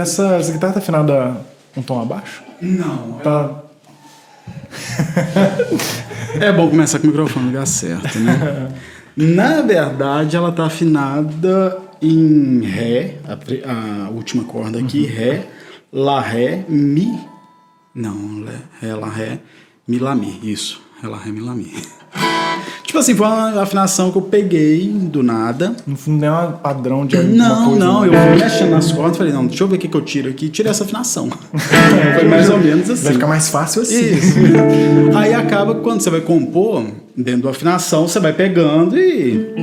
Essa, essa guitarra tá afinada um tom abaixo? Não. Tá. É bom começar com o microfone no lugar certo, né? Na verdade, ela tá afinada em Ré, a, a última corda aqui, Ré, Lá, Ré, Mi. Não, Ré, Lá, Ré, Mi, Lá, Mi. Isso, Ré, Lá, Ré, Mi, Lá, Mi. Tipo assim, foi uma afinação que eu peguei do nada. No fundo não é um padrão de alguma Não, coisa. não, eu né? fui mexendo nas cordas e falei, não, deixa eu ver o que, que eu tiro aqui. Tirei essa afinação. foi mais ou menos assim. Vai ficar mais fácil assim. Isso. Aí acaba que quando você vai compor, dentro da afinação, você vai pegando e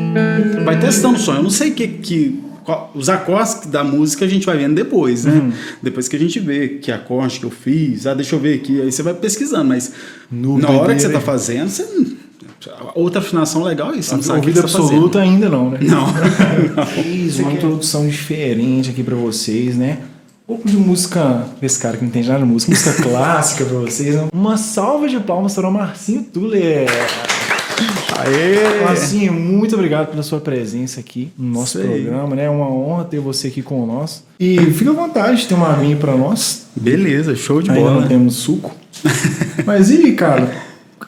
vai testando o som. Eu não sei que, que qual- os acordes da música a gente vai vendo depois, né? Uhum. Depois que a gente vê que acorde que eu fiz, ah, deixa eu ver aqui, aí você vai pesquisando, mas No na hora que você tá fazendo, você outra afinação legal é isso, não sabe o que Ouvida você tá absoluta fazendo. ainda não, né? Não. Fiz uma introdução diferente aqui pra vocês, né? Um pouco de música, esse cara que não entende nada de música, música clássica pra vocês. né? Uma salva de palmas para o Marcinho Tuller. Aê! Marcinho, muito obrigado pela sua presença aqui no nosso aí. programa, né? É uma honra ter você aqui com nós. E fica à vontade de ter uma aguinha pra nós. Beleza, show de Ainda bola. não temos suco. Mas e, cara,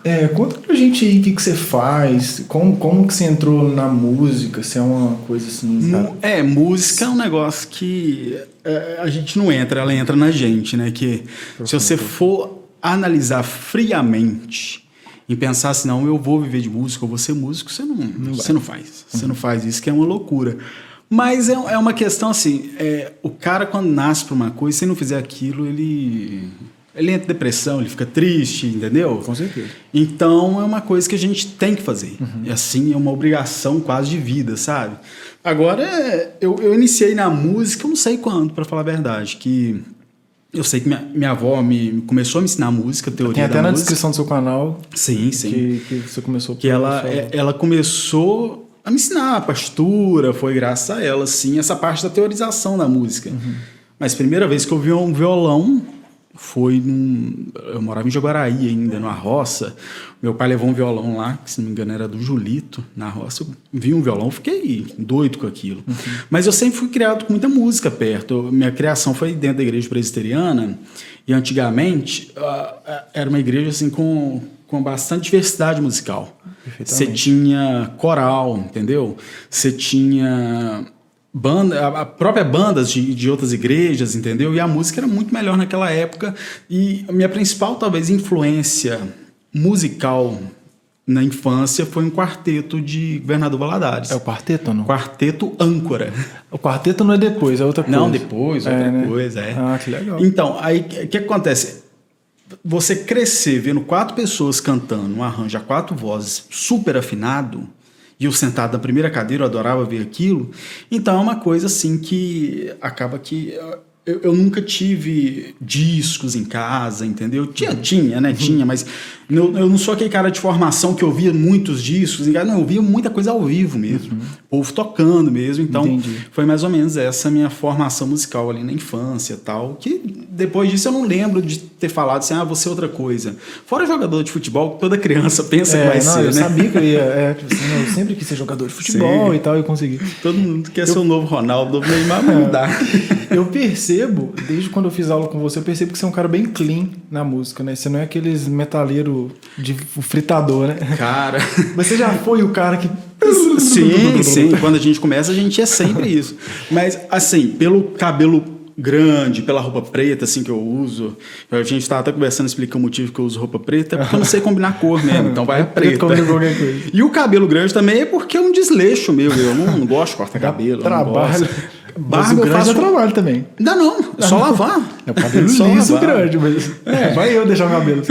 é, conta pra gente aí o que, que você faz, como, como que você entrou na música, se é uma coisa assim. Mu- É, música é um negócio que é, a gente não entra, ela entra na gente, né? Que se você for analisar friamente e pensar assim, não, eu vou viver de música, eu vou ser músico, você não, você não faz. Você não faz isso, que é uma loucura. Mas é, é uma questão assim, é, o cara quando nasce pra uma coisa, se ele não fizer aquilo, ele... Ele entra em depressão, ele fica triste, entendeu? Com certeza. Então é uma coisa que a gente tem que fazer. E assim, é uma obrigação quase de vida, sabe? Agora, eu, eu iniciei na música, eu não sei quando, para falar a verdade, que eu sei que minha, minha avó me começou a me ensinar música, teoria Tem até da na música. descrição do seu canal Sim, sim. que, que você começou Que ela, sua- é- ela começou a me ensinar a partitura, foi graças a ela, sim, essa parte da teorização da música. Mas a primeira vez que eu vi um violão foi num. Eu morava em Jaguaraí ainda, numa roça. Meu pai levou um violão lá, que se não me engano era do Julito, na roça. Eu vi um violão, fiquei doido com aquilo. Uhum. Mas eu sempre fui criado com muita música perto. minha criação foi dentro da igreja presbiteriana. E antigamente uh, era uma igreja assim com, com bastante diversidade musical. Você tinha coral, entendeu? Você tinha banda, a própria bandas de, de outras igrejas, entendeu? E a música era muito melhor naquela época. E a minha principal, talvez, influência musical na infância foi um quarteto de Governador Valadares. É o quarteto, não? Quarteto Âncora. O quarteto não é depois, é outra coisa. Não, depois, outra é, né? coisa, é. Ah, que legal. Então, aí o que acontece? Você crescer vendo quatro pessoas cantando um arranjo a quatro vozes super afinado, e eu sentado na primeira cadeira, eu adorava ver aquilo. Então é uma coisa assim que acaba que eu, eu, nunca tive discos em casa, entendeu? Tinha, tinha, né? Tinha, mas eu, eu, não sou aquele cara de formação que ouvia muitos discos em casa, não, eu ouvia muita coisa ao vivo mesmo, uhum. povo tocando mesmo. Então, Entendi. foi mais ou menos essa minha formação musical ali na infância tal. Que depois disso eu não lembro de ter falado assim, ah, você é outra coisa. Fora jogador de futebol, toda criança pensa é, que vai não, ser, eu né? sabia que eu ia. É, tipo assim, eu sempre quis ser jogador de futebol Sim. e tal, e consegui. Todo mundo quer eu... ser o novo Ronaldo, o novo Neymar, mas não dá. Eu percebo, desde quando eu fiz aula com você, eu percebo que você é um cara bem clean na música, né? Você não é aqueles metaleiros de fritador, né? Cara. Mas você já foi o cara que. Sim, sim. Quando a gente começa, a gente é sempre isso. Mas, assim, pelo cabelo grande, pela roupa preta, assim, que eu uso. A gente estava até conversando, explica o motivo que eu uso roupa preta, porque eu não sei combinar cor mesmo, então vai preta. E o cabelo grande também é porque é um desleixo meu, eu não, não gosto de cortar cabelo. Trabalho. Barba mas o grande faço... é trabalho também. Ainda não, é só lavar. É o cabelo só liso lavar. grande, mas é. vai eu deixar o cabelo.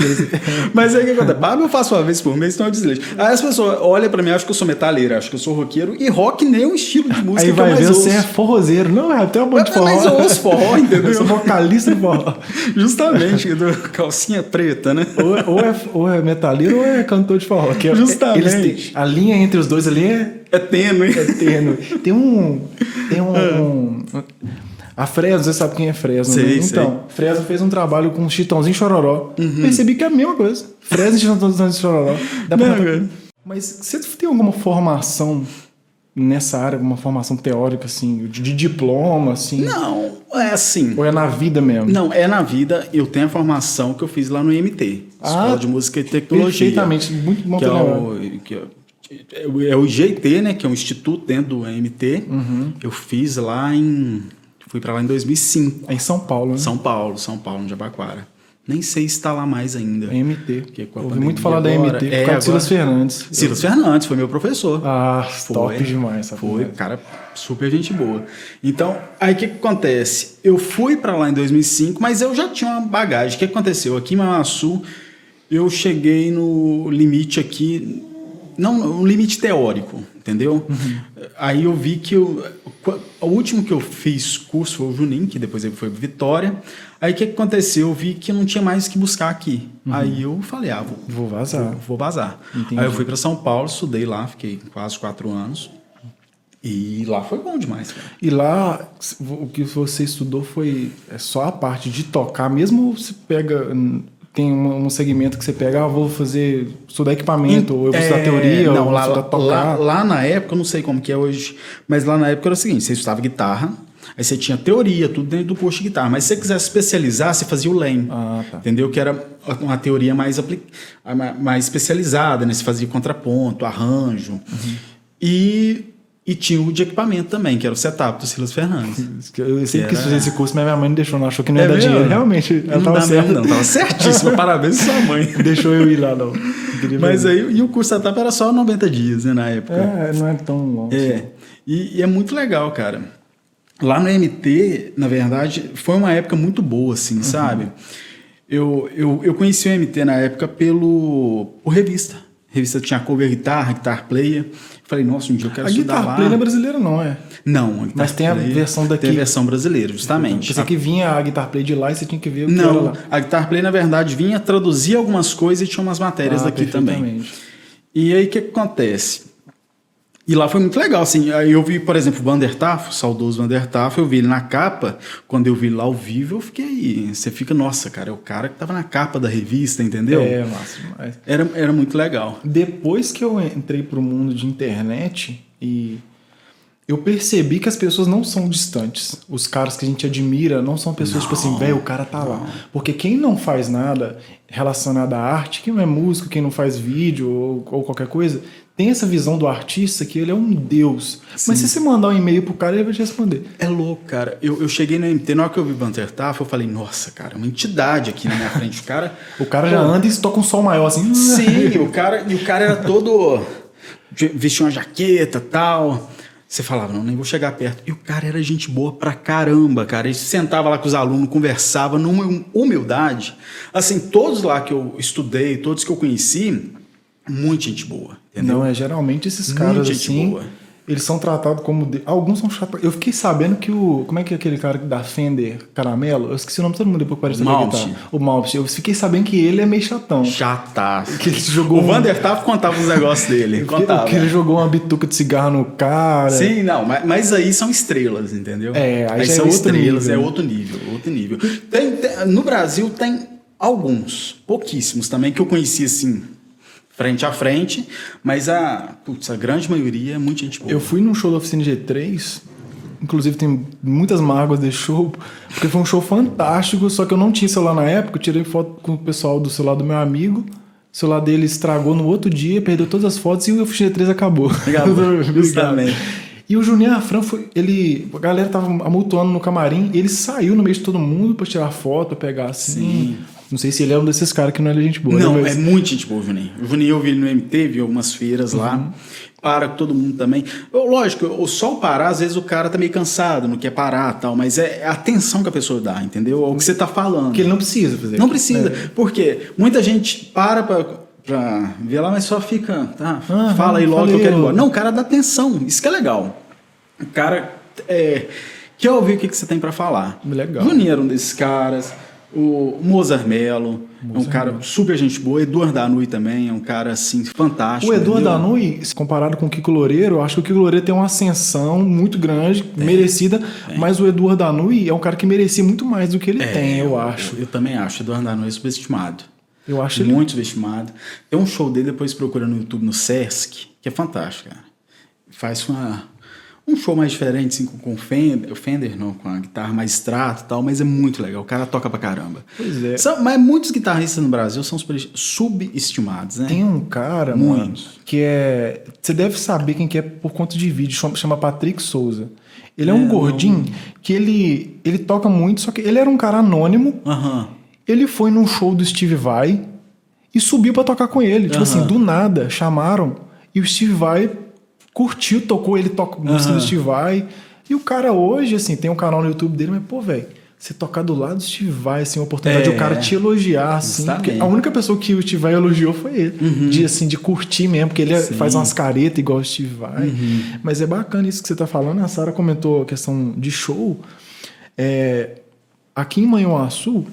mas aí o que acontece? Barba eu faço uma vez por mês, então eu desleixo. Aí as pessoas olham pra mim, acham que eu sou metaleiro, acham que eu sou roqueiro, e rock nem é um estilo de música aí vai ver, você é forrozeiro. Não, é até um monte de forró. Mas eu ouço forró, entendeu? Eu sou vocalista de forró. Justamente, calcinha preta, né? Ou, ou, é, ou é metaleiro ou é cantor de forró. É- Justamente. Têm, a linha entre os dois ali é é tênue. É tênue. Tem um. Tem um. um a Fresno, você sabe quem é Fresno, sei, né? Então, sei. Fresno fez um trabalho com Chitãozinho Chororó. Uhum. Percebi que é a mesma coisa. Fresno e Chitãozinho Chororó. Dá pra Não, Mas você tem alguma formação nessa área, alguma formação teórica, assim, de, diploma, assim? Não, é assim. Ou é na vida mesmo? Não, é na vida. Eu tenho a formação que eu fiz lá no IMT, ah, Escola de Música e Tecnologia. Perfeitamente, muito bom que é, o, que é o IGT, né, que é um instituto dentro do AMT. Uhum. Eu fiz lá em fui para lá em 2005. É em São Paulo, né? São Paulo, São Paulo, no Jabaquara. Nem sei se está lá mais ainda. MT. Porque com Ouvi muito falar agora, da MT por é, causa Silas Fernandes. Silas eu... Fernandes, foi meu professor. Ah, foi, top demais. Foi, cara, super gente boa. Então, aí o que, que acontece? Eu fui para lá em 2005, mas eu já tinha uma bagagem. O que aconteceu? Aqui em Manassu, eu cheguei no limite aqui não um limite teórico, entendeu? Uhum. Aí eu vi que eu, o último que eu fiz curso foi o Junim, que depois ele foi Vitória. Aí o que, que aconteceu? Eu vi que não tinha mais o que buscar aqui. Uhum. Aí eu falei, ah, vou, vou vazar. Vou, vou vazar. Entendi. Aí eu fui para São Paulo, estudei lá, fiquei quase quatro anos. E lá foi bom demais. Cara. E lá, o que você estudou foi é só a parte de tocar, mesmo se pega tem um, um, segmento que você pega, ah, vou fazer estudar equipamento, ou eu vou estudar é, teoria, não, ou lá, estudar tocar. Lá, lá, na época, eu não sei como que é hoje, mas lá na época era o seguinte, você estudava guitarra, aí você tinha teoria, tudo dentro do curso de guitarra, mas se você quisesse especializar, você fazia o LEM, ah, tá. entendeu? Que era uma teoria mais, mais especializada, né? Você fazia contraponto, arranjo, uhum. e e tinha o de equipamento também, que era o setup do Silas Fernandes. Eu sempre era... quis fazer esse curso, mas minha mãe não deixou, não achou que não ia é dar dinheiro. Realmente, ela não tava certa. Não, tava certíssima. Parabéns sua mãe. deixou eu ir lá, não. Mas aí, e o curso setup era só 90 dias, né, na época. É, não é tão longo. É, assim. e, e, é muito legal, cara. Lá no MT, na verdade, foi uma época muito boa, assim, uhum. sabe? Eu, eu, eu conheci o MT na época pelo, por revista. A revista tinha cover guitarra, guitar player. Falei, nossa, um dia eu quero a estudar lá. A Guitar Play não é brasileira, não é? Não, a Mas tem a versão daqui. Tem a versão brasileira, justamente. Você a... que vinha a Guitar Play de lá e você tinha que ver o que não, era lá. a Guitar Play, na verdade, vinha traduzir algumas coisas e tinha umas matérias ah, daqui também. E aí, o que acontece? E lá foi muito legal, assim. Aí eu vi, por exemplo, o Vandertaf, o saudoso Vandertaf, eu vi ele na capa. Quando eu vi ele lá ao vivo, eu fiquei. Você fica, nossa, cara, é o cara que tava na capa da revista, entendeu? É, massa demais. Era, era muito legal. Depois que eu entrei pro mundo de internet e eu percebi que as pessoas não são distantes. Os caras que a gente admira não são pessoas não, tipo assim, velho, o cara tá não. lá. Porque quem não faz nada relacionado à arte, quem não é músico, quem não faz vídeo ou, ou qualquer coisa, tem essa visão do artista que ele é um deus. Sim. Mas se você mandar um e-mail pro cara, ele vai te responder. É louco, cara. Eu, eu cheguei no MT, na hora que eu vi Banter Taf, eu falei, nossa, cara, uma entidade aqui na minha frente. O cara. o cara já anda e toca um sol maior assim. Sim, o cara, e o cara era todo. vestia uma jaqueta tal. Você falava, não, nem vou chegar perto. E o cara era gente boa pra caramba, cara. Ele sentava lá com os alunos, conversava numa humildade. Assim, todos lá que eu estudei, todos que eu conheci, muita gente boa. Entendeu? Não, é geralmente esses caras assim. Boa. Eles são tratados como. De... Alguns são chatos. Eu fiquei sabendo que o. Como é que é aquele cara da Fender Caramelo? Eu esqueci o nome de todo mundo depois que apareceu na guitarra. O Malmsteen. Eu fiquei sabendo que ele é meio chatão. Chataço. Que ele jogou o Vander Taff contava os negócios dele. contava. Que ele jogou uma bituca de cigarro no cara. Sim, não, mas, mas aí são estrelas, entendeu? É, aí, aí são é estrelas, nível. é outro nível, outro nível. Tem, tem, no Brasil tem alguns, pouquíssimos também, que eu conheci assim frente a frente, mas a, putz, a grande maioria é muita gente boa. Eu fui num show da Oficina G3, inclusive tem muitas mágoas desse show, porque foi um show fantástico, só que eu não tinha celular na época, eu tirei foto com o pessoal do celular do meu amigo, o celular dele estragou no outro dia, perdeu todas as fotos e o Oficina G3 acabou. Obrigado. Justamente. E o Juninho Afran foi. Ele. A galera tava amultuando no camarim e ele saiu no meio de todo mundo pra tirar foto, pegar assim. Sim. Não sei se ele é um desses caras que não é gente boa. Não, né, mas... é muito gente boa o Juninho. O Juninho eu vi ele no MT, vi algumas feiras uhum. lá. Para com todo mundo também. Lógico, o sol parar, às vezes o cara tá meio cansado, não quer parar tal, mas é a atenção que a pessoa dá, entendeu? É o que você tá falando. Que ele não precisa fazer. Não precisa. É. Porque muita gente para pra, pra ver lá, mas só fica. Tá, ah, fala aí logo falei, que eu quero ir embora. Não, o cara dá atenção. Isso que é legal. O cara é, quer ouvir o que, que você tem para falar. Legal. Juninho era um desses caras. O Mozart Mello é um cara super gente boa. Eduardo Danui também é um cara assim fantástico. O Eduardo Danui, comparado com o Kiko Loureiro, eu acho que o Kiko Loureiro tem uma ascensão muito grande, tem, merecida, tem. mas o Eduardo Danui é um cara que merecia muito mais do que ele é, tem, eu, eu acho. Eu, eu, também acho. Eduardo Danui é subestimado. Eu acho muito ele... subestimado. Tem um show dele depois procura no YouTube no Sesc, que é fantástico, cara. Faz uma um show mais diferente, assim, com, o Fender, Fender não, com a guitarra mais extrato e tal, mas é muito legal. O cara toca pra caramba. Pois é. São, mas muitos guitarristas no Brasil são subestimados, né? Tem um cara, Muitos. mano, que é. Você deve saber quem que é por conta de vídeo, chama, chama Patrick Souza. Ele é, é um gordinho não... que ele, ele toca muito, só que ele era um cara anônimo. Uhum. Ele foi num show do Steve Vai e subiu para tocar com ele. Tipo uhum. assim, do nada, chamaram e o Steve Vai curtiu, tocou, ele toca música uhum. do Steve Vai. E o cara hoje, assim, tem um canal no YouTube dele, mas, pô, velho, você tocar do lado do Steve Vai, assim, a oportunidade é, de o cara te elogiar, assim. Porque a única pessoa que o Steve Vai elogiou foi ele. Uhum. De, assim, de curtir mesmo, porque ele é, Sim. faz umas caretas igual o Steve Vai. Uhum. Mas é bacana isso que você tá falando. A Sara comentou a questão de show. É, aqui em Manhuaçu,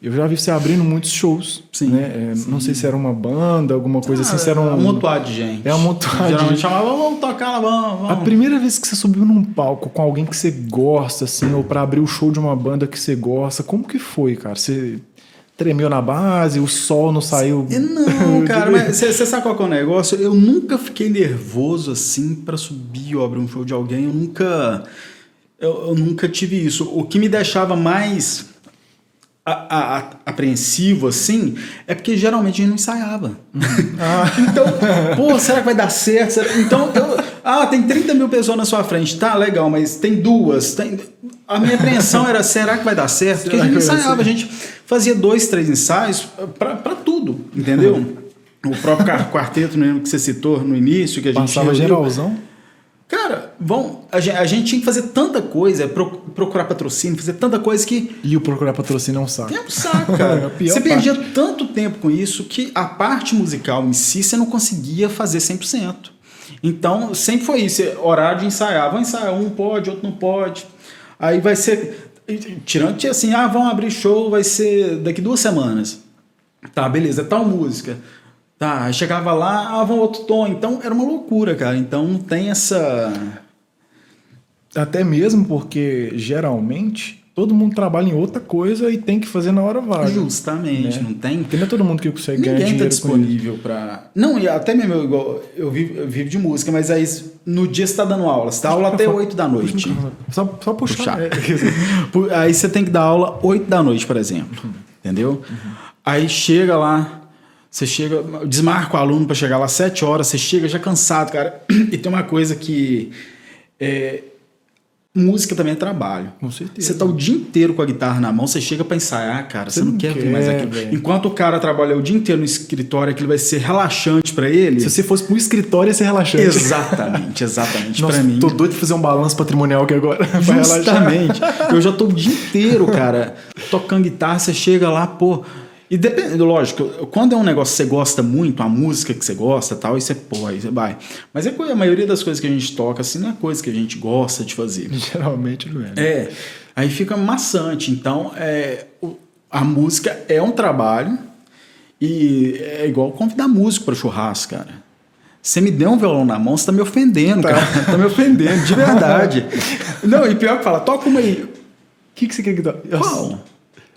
eu já vi você abrindo muitos shows. Sim, né? É, sim. Não sei se era uma banda, alguma coisa ah, assim. Se era um... amontoado de gente. É amontoado. Geralmente chamava, vamos tocar lá, vamos, vamos. A primeira vez que você subiu num palco com alguém que você gosta, assim, ou para abrir o show de uma banda que você gosta, como que foi, cara? Você tremeu na base, o sol não saiu. Não, cara, mas você sabe qual é o negócio? Eu nunca fiquei nervoso assim para subir ou abrir um show de alguém. Eu nunca. Eu, eu nunca tive isso. O que me deixava mais a, a, apreensivo assim, é porque geralmente a gente não ensaiava. Uhum. Ah. então, pô, será que vai dar certo? Será? Então, ah, tem 30 mil pessoas na sua frente, tá legal, mas tem duas. Tem... A minha apreensão era: será que vai dar certo? Porque a gente ensaiava, a gente fazia dois, três ensaios para tudo, entendeu? Uhum. O próprio quarteto que você citou no início, que a gente. Passava geralzão? Cara, vão, a gente, a gente, tinha que fazer tanta coisa, procurar patrocínio, fazer tanta coisa que. E o procurar patrocínio é um saco. É um saco, cara. é você perdia tanto tempo com isso que a parte musical em si você não conseguia fazer 100%. Então, sempre foi isso. Horário de ensaiar. Vão ensaiar, um pode, outro não pode. Aí vai ser. Tirando assim, ah, vão abrir show, vai ser daqui duas semanas. Tá, beleza, tal música. Tá, chegava lá, ah, vão outro tom. Então era uma loucura, cara. Então não tem essa. Até mesmo porque, geralmente, todo mundo trabalha em outra coisa e tem que fazer na hora vaga. Justamente, né? não tem. Porque não é todo mundo que consegue ganhar Ninguém dinheiro tá com isso. disponível para. Não, e até mesmo eu, igual, eu, vivo, eu vivo de música, mas aí no dia você tá dando aula. Você dá aula até 8 da noite. Só, só puxar. Puxar. É, Aí você tem que dar aula 8 da noite, por exemplo. Entendeu? Aí chega lá, você chega, desmarca o aluno para chegar lá 7 horas, você chega já cansado, cara. E tem uma coisa que. é, música também é trabalho. Com certeza. Você tá o dia inteiro com a guitarra na mão, você chega pra ensaiar, cara, você, Você não, não quer, ver mais aquilo. velho. Enquanto o cara trabalha o dia inteiro no escritório, aquilo vai ser relaxante pra ele. Se você fosse pro escritório, ia ser relaxante. Exatamente, exatamente. Pra mim. tô doido de fazer um balanço patrimonial aqui agora. Justamente. Eu já tô o dia inteiro, cara, tocando guitarra, você chega lá, pô. E depende, lógico, quando é um negócio que você gosta muito, a música que você gosta tal, aí você, pô, aí você vai. Mas é a maioria das coisas que a gente toca, assim, não é coisa que a gente gosta de fazer. Geralmente não é. né? É, aí fica maçante. Então, é, a música é um trabalho e é igual convidar músico para churrasco, cara. Você me deu um violão na mão, você tá me ofendendo, cara. Tá me ofendendo, de verdade. Não, e pior que fala, toca uma aí. O que, que você quer que dá? Qual?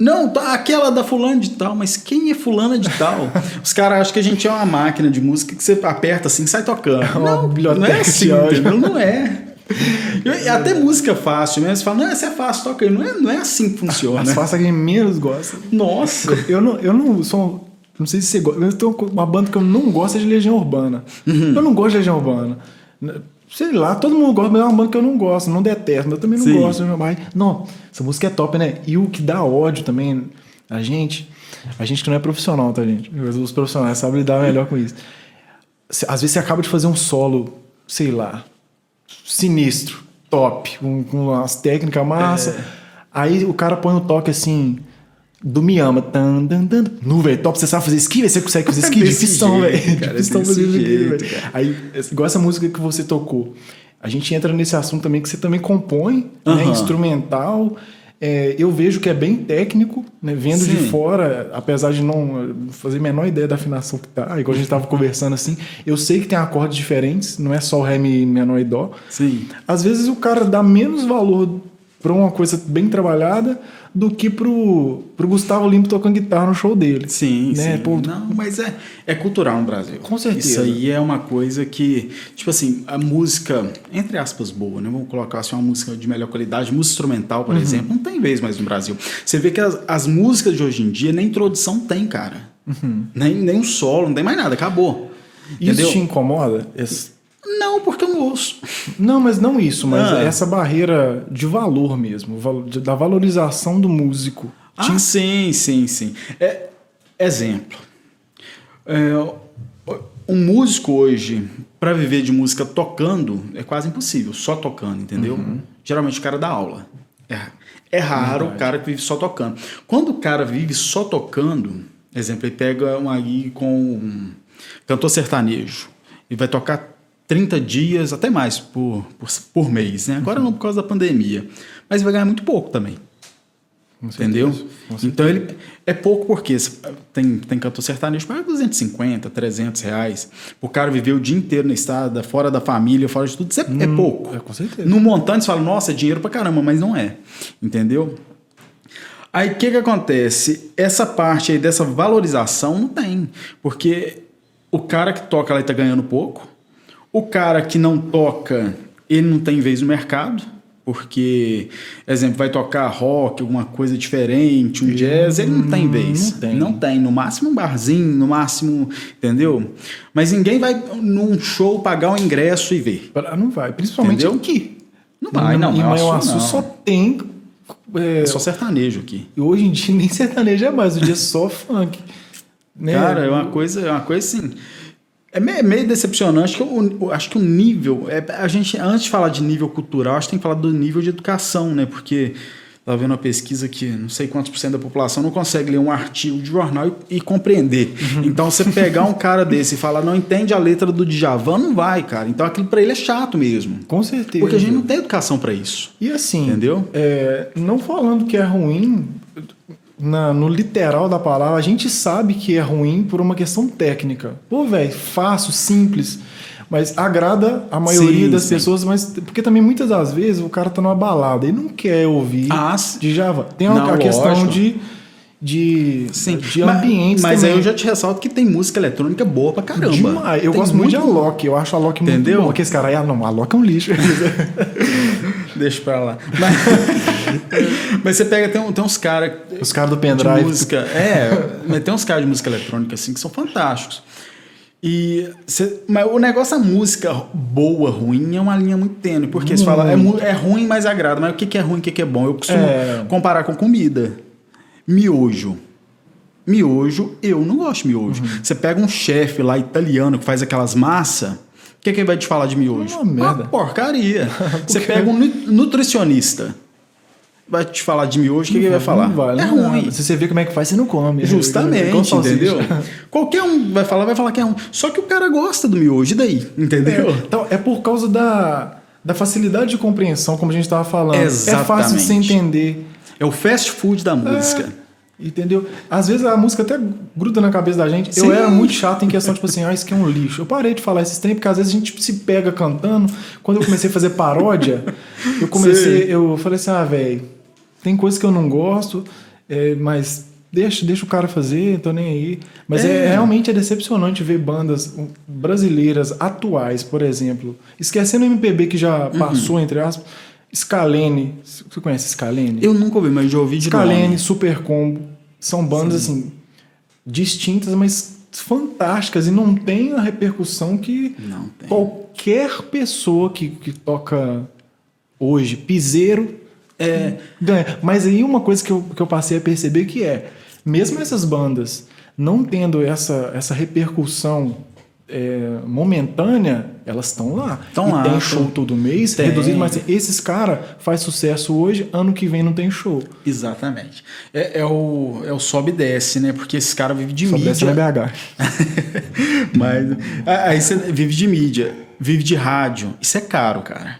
Não, tá aquela da fulana de tal, mas quem é fulana de tal? Os caras acham que a gente é uma máquina de música que você aperta assim e sai tocando. uma Não, não é assim, entendeu? Não é. Eu- até música fácil mesmo, você fala, não, essa é fácil, toca aí. Não é, não é assim que funciona. As faças que quem menos gosta. Nossa. Eu não, eu não sou. Não sei se você gosta. Eu tenho uma banda que eu não gosto é de Legião Urbana. Uhum. Eu não gosto de Legião Urbana. Sei lá, todo mundo gosta, mas é uma banda que eu não gosto, não detesto, mas eu também não Sim. gosto. Mas, não, essa música é top, né? E o que dá ódio também, a gente, a gente que não é profissional, tá, gente? Os profissionais sabem lidar melhor com isso. Às vezes você acaba de fazer um solo, sei lá, sinistro, top, com, com umas técnicas massa. É. Aí o cara põe um toque assim. Do Miyama. Tan, tan, tan. Nu, velho, top. Você sabe fazer esqui, velho? Você consegue fazer esqui? Desse Difícil, jeito, velho. fazer isso aqui, jeito, velho. Aí, igual essa música que você tocou. A gente entra nesse assunto também que você também compõe, né? Aham. Instrumental. É, eu vejo que é bem técnico, né? Vendo de Sim. fora, apesar de não eh, fazer a menor ideia da afinação que tá, igual a gente tava conversando assim, eu sei que tem acordes diferentes, não é só o Ré, Mi, menor e Dó. Sim. Às vezes o cara dá menos valor pra uma coisa bem trabalhada do que pro, pro Gustavo Limpo tocando guitarra no show dele. Sim, né? sim. Pô, Não, mas é, é cultural no Brasil. Com certeza. Isso aí é uma coisa que, tipo assim, a música, entre aspas, boa, né? Vamos colocar assim, uma música de melhor qualidade, música instrumental, Uhum. por exemplo, não tem vez mais no Brasil. Você vê que as, as músicas de hoje em dia, nem introdução tem, cara. Nem, nem um solo, não tem mais nada, acabou. Uhum. Isso Entendeu? te incomoda? Esse- Não, porque eu não ouço. Não, mas não isso, mas Ah. essa barreira de valor mesmo, da valorização do músico. Ah, sim, sim, sim. É, exemplo. É, um músico hoje, para viver de música tocando, é quase impossível, só tocando, entendeu? Geralmente o cara dá aula. É, é raro o cara que vive só tocando. Quando o cara vive só tocando, exemplo, ele pega um aí com um cantor sertanejo e vai tocar 30 dias, até mais, por, por, por mês, né? Agora não por causa da pandemia. Mas vai ganhar muito pouco também. Com Entendeu? com. Então ele é pouco porque tem, tem cantor sertanejo paga 250, 300 reais. O cara viver o dia inteiro na estrada, fora da família, fora de tudo, isso é, é pouco. é, com certeza. No montante você fala, nossa, é dinheiro pra caramba, mas não é. Entendeu? Aí o que que acontece? Essa parte aí dessa valorização não tem. Porque o cara que toca lá ele tá ganhando pouco. O cara que não toca, ele não tem vez no mercado. Porque, exemplo, vai tocar rock, alguma coisa diferente, um jazz, ele não tem vez. não tem. Não tem. No máximo um barzinho, no máximo, entendeu? Mas ninguém vai num show pagar o ingresso e ver. Não vai, principalmente Entendeu? aqui. Não vai, não. Em Manhuaçu, Manhuaçu não. só tem. é, É só sertanejo aqui. e hoje em dia nem sertanejo é mais, hoje em dia é só funk. Né? Cara, é uma coisa, é uma coisa assim. É meio, meio decepcionante que eu, acho que o nível. É, a gente, antes de falar de nível cultural, acho que tem que falar do nível de educação, né? Porque estava vendo uma pesquisa que não sei quantos por cento da população não consegue ler um artigo de jornal e, e compreender. Então, você pegar um cara desse e falar, não entende a letra do Djavan, não vai, cara. Então, aquilo para ele é chato mesmo. Com certeza. Porque a gente não tem educação para isso. E assim, Entendeu? é, não falando que é ruim, na, no literal da palavra, a gente sabe que é ruim por uma questão técnica. Pô, velho, fácil, simples. Mas agrada a maioria sim, das sim. pessoas, mas porque também muitas das vezes o cara tá numa balada e não quer ouvir ah, de Java. Tem uma não, questão lógico. de de, Sim. de ambientes Mas, mas aí eu já te ressalto que tem música eletrônica boa pra caramba. Demais. Eu tem gosto muito de Alok. Eu acho a Alok muito Entendeu? bom. Porque esse cara aí, ah, não, Alok é um lixo. Deixa pra lá. Mas, mas você pega, tem, tem uns caras... Os caras do pendrive. música. É, mas tem uns caras de música eletrônica assim que são fantásticos. E cê, mas o negócio da música boa, ruim, é uma linha muito tênue. Porque você fala, é, é, ruim, mas agrada. Mas o que, que é ruim, o que, que é bom? Eu costumo é... comparar com comida. Miojo. Miojo, eu não gosto de miojo. Uhum. Você pega um chefe lá italiano que faz aquelas massas, o que, que ele vai te falar de miojo? Uma merda. Uma porcaria. Você pega um nutricionista, vai te falar de miojo, o que, que ele vai falar? Não vale, é não ruim. Nada. Se você vê como é que faz, você não come. Justamente, entendeu? Qualquer um vai falar, vai falar que é ruim. Só que o cara gosta do miojo, e daí? Entendeu? É, então, é por causa da, da facilidade de compreensão, como a gente estava falando. Exatamente. É fácil de se entender. É o fast food da música. É, entendeu? Às vezes a música até gruda na cabeça da gente. Sim. Eu era muito chato em questão, tipo assim, ah, isso aqui é um lixo. Eu parei de falar esses tempos, porque às vezes a gente se pega cantando. Quando eu comecei a fazer paródia, eu comecei, Sim. eu falei assim, ah, velho, tem coisas que eu não gosto, é, mas deixa, deixa o cara fazer, tô nem aí. Mas é. é. realmente é decepcionante ver bandas brasileiras atuais, por exemplo, esquecendo o MPB que já uhum. passou, entre aspas Scalene. Você conhece Scalene? Eu nunca ouvi, mas já ouvi de Scalene, nome. Super Combo. São bandas Sim. assim distintas, mas fantásticas e não tem a repercussão que qualquer pessoa que, que toca hoje, piseiro, é, ganha. Mas aí uma coisa que eu, que eu passei a perceber que é, mesmo essas bandas não tendo essa, essa repercussão é, momentânea, elas estão lá. Estão lá. Tem show todo mês, tem. reduzido, mas esses caras faz sucesso hoje, ano que vem não tem show. Exatamente. É, é o, é o sobe e desce, né? Porque esse cara vive de sobe mídia. Sobe desce na BH. mas aí você vive de mídia, vive de rádio. Isso é caro, cara.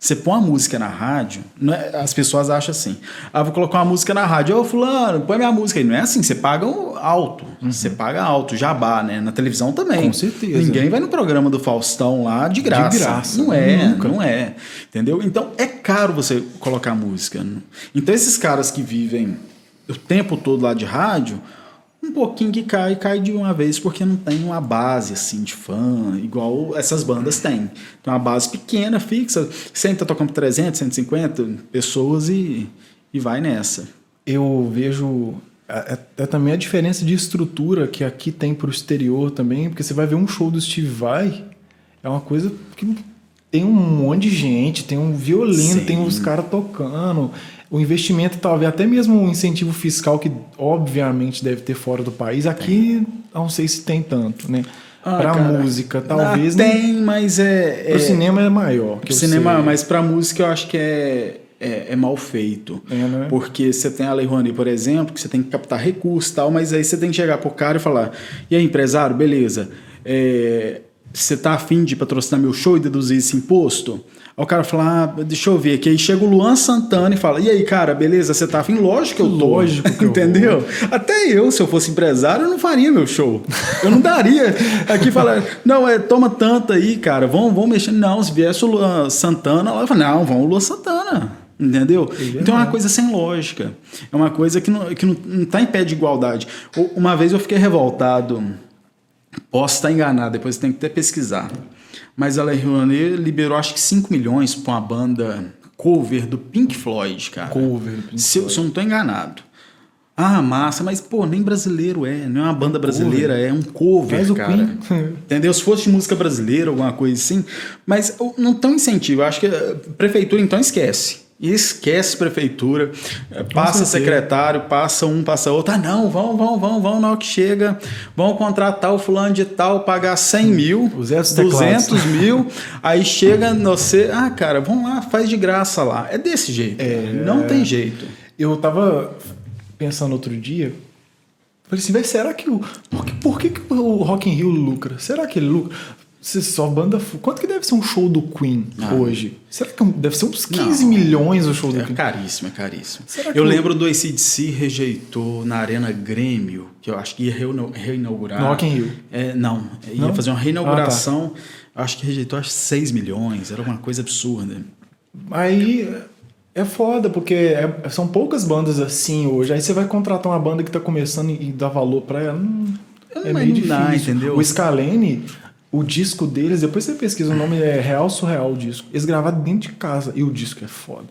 Você põe uma música na rádio, é, as pessoas acham assim: ah, vou colocar uma música na rádio, ô Fulano, põe minha música aí. Não é assim, você paga alto. Uhum. Você paga alto, jabá, né? Na televisão também. Com certeza. Ninguém vai no programa do Faustão lá de graça. De graça. Não é, Nunca. não é. Entendeu? Então é caro você colocar música. Então esses caras que vivem o tempo todo lá de rádio um pouquinho que cai, cai de uma vez porque não tem uma base assim de fã, igual essas bandas têm. Tem uma base pequena, fixa, tá tocando 300, 150 pessoas e, e vai nessa. Eu vejo até também a diferença de estrutura que aqui tem para o exterior também, porque você vai ver um show do Steve Vai, é uma coisa que tem um monte de gente, tem um violino, Sim. tem os caras tocando, o investimento, talvez até mesmo o incentivo fiscal que obviamente deve ter fora do país, aqui não sei se tem tanto, né? Ah, para música, talvez. Ah, tem, mas é. O é, cinema é maior. Pro cinema, sei. mas para música eu acho que é, é, é mal feito. É, né? Porque você tem a Lei Rouanet, por exemplo, que você tem que captar recursos e tal, mas aí você tem que chegar pro cara e falar: e aí, empresário, beleza. É, você tá afim de patrocinar meu show e deduzir esse imposto? Aí o cara fala, ah, deixa eu ver aqui. Aí chega o Luan Santana e fala, e aí, cara, beleza, você tá afim? Lógico que eu tô. Lógico que Entendeu? Até eu, se eu fosse empresário, eu não faria meu show. Eu não daria aqui falar, não, é, toma tanto aí, cara, vamos, vamos mexer. Não, se viesse o Luan Santana, ela fala, não, vamos o Luan Santana. Entendeu? então é uma coisa sem lógica. É uma coisa que não, que não, não tá em pé de igualdade. Uma vez eu fiquei revoltado. Posso estar enganado, depois tem que até pesquisar. Mas a Lei Rouanet liberou acho que 5 milhões para uma banda cover do Pink Floyd, cara. Cover do Pink se, Floyd. Se eu não estou enganado. Ah, massa, mas pô, nem brasileiro é, não é uma banda brasileira, cover. é um cover, Faz cara. Entendeu? Se fosse música brasileira, alguma coisa assim, mas não tão incentivo. Eu acho que a prefeitura então esquece. E esquece prefeitura, eh, passa secretário, passa um, passa outro. Ah, não, vão, vão, vão, vão, na hora que chega, vão contratar o fulano de tal, pagar 100 mil, 200 mil, aí chega você, ah, cara, vamos lá, faz de graça lá. É desse jeito, é, não tem jeito. Eu tava pensando outro dia, falei assim, será que o. Por que, por que, que o Rock in Rio lucra? Será que ele lucra? Você só banda. Quanto que deve ser um show do Queen ah, hoje? Será que é deve ser uns 15 não, milhões o show do é Queen? É caríssimo, é caríssimo. Será eu lembro do ACDC rejeitou na Arena Grêmio, que eu acho que ia reinaugurar. No Rock in Rio. É, não, ia não? fazer uma reinauguração. Ah, tá. Acho que rejeitou acho 6 milhões, era uma coisa absurda. Aí é foda, porque é, são poucas bandas assim hoje. Aí você vai contratar uma banda que tá começando e, dá valor pra ela. Hum, é, meio difícil. Dá, entendeu? O Scalene o disco deles, depois você pesquisa, o nome é Real Surreal o disco. Eles gravaram dentro de casa e o disco é foda.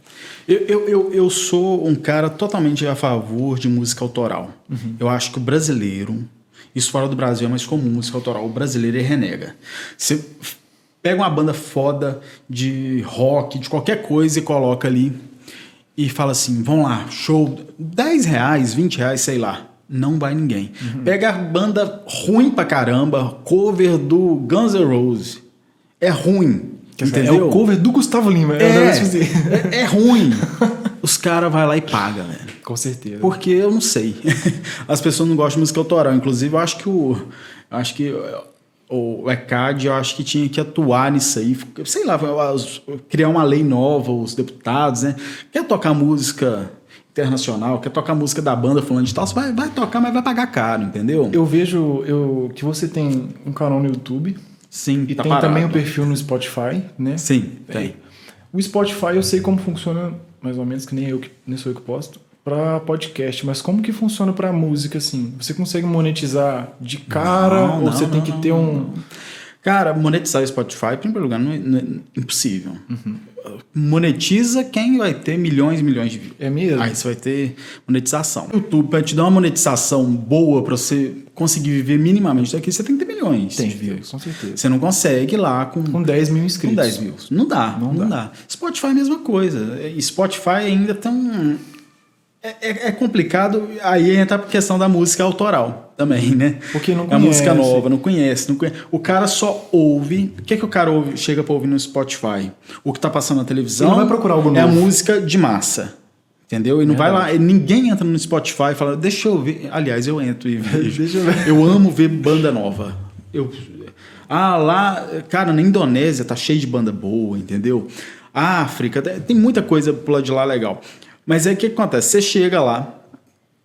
Eu, eu, eu, eu sou um cara totalmente a favor de música autoral. Uhum. Eu acho que o brasileiro, isso fora do Brasil é mais comum, música autoral, o brasileiro é renega. Você pega uma banda foda de rock, de qualquer coisa e coloca ali e fala assim: vamos lá, show, 10 reais, 20 reais, sei lá não vai ninguém. Uhum. Pega a banda ruim pra caramba, cover do Guns N' Roses. É ruim. Entendeu? É o cover do Gustavo Lima. É, é, é, é ruim. Os caras vão lá e pagam, velho. Com certeza. Porque eu não sei. As pessoas não gostam de música autoral. Inclusive, eu acho que o. Acho que o ECAD, eu acho que tinha que atuar nisso aí. Sei lá, criar uma lei nova, os deputados, né? Quer tocar música internacional, quer tocar música da banda falando de tal, você vai, vai tocar, mas vai pagar caro, entendeu? Eu vejo eu, que você tem um canal no YouTube. Sim, E tá tem parado. também o um perfil no Spotify, né? Sim, tem. O Spotify eu sei como funciona, mais ou menos, que nem eu que nem sou eu que posto, para podcast, mas como que funciona para música assim? Você consegue monetizar de cara não, ou não, você não, tem que ter um Cara, monetizar o Spotify, em primeiro lugar, não é, não é impossível. Uhum monetiza quem vai ter milhões e milhões de views. É mesmo? Aí você vai ter monetização. O YouTube, para te dar uma monetização boa, para você conseguir viver minimamente daqui, você tem que ter milhões tem, de views. Com certeza. Você não consegue lá com... Com 10 mil inscritos. Com 10 views. Não dá, não, não dá. dá. Spotify é a mesma coisa. Spotify ainda tem é, é, é, complicado, aí entra a questão da música autoral também, né? Porque não conhece. É a música nova, não conhece, não conhece. O cara só ouve. O que, é que o cara ouve, chega pra ouvir no Spotify? O que tá passando na televisão. Ele vai procurar algo novo. É a música de massa. Entendeu? E não vai lá, ninguém entra no Spotify e fala, deixa eu ver. Aliás, eu entro e vejo. deixa eu, ver. eu amo ver banda nova. Eu, ah, lá, cara, na Indonésia tá cheio de banda boa, entendeu? África, tem muita coisa pro lado de lá legal. Mas aí o que acontece? Você chega lá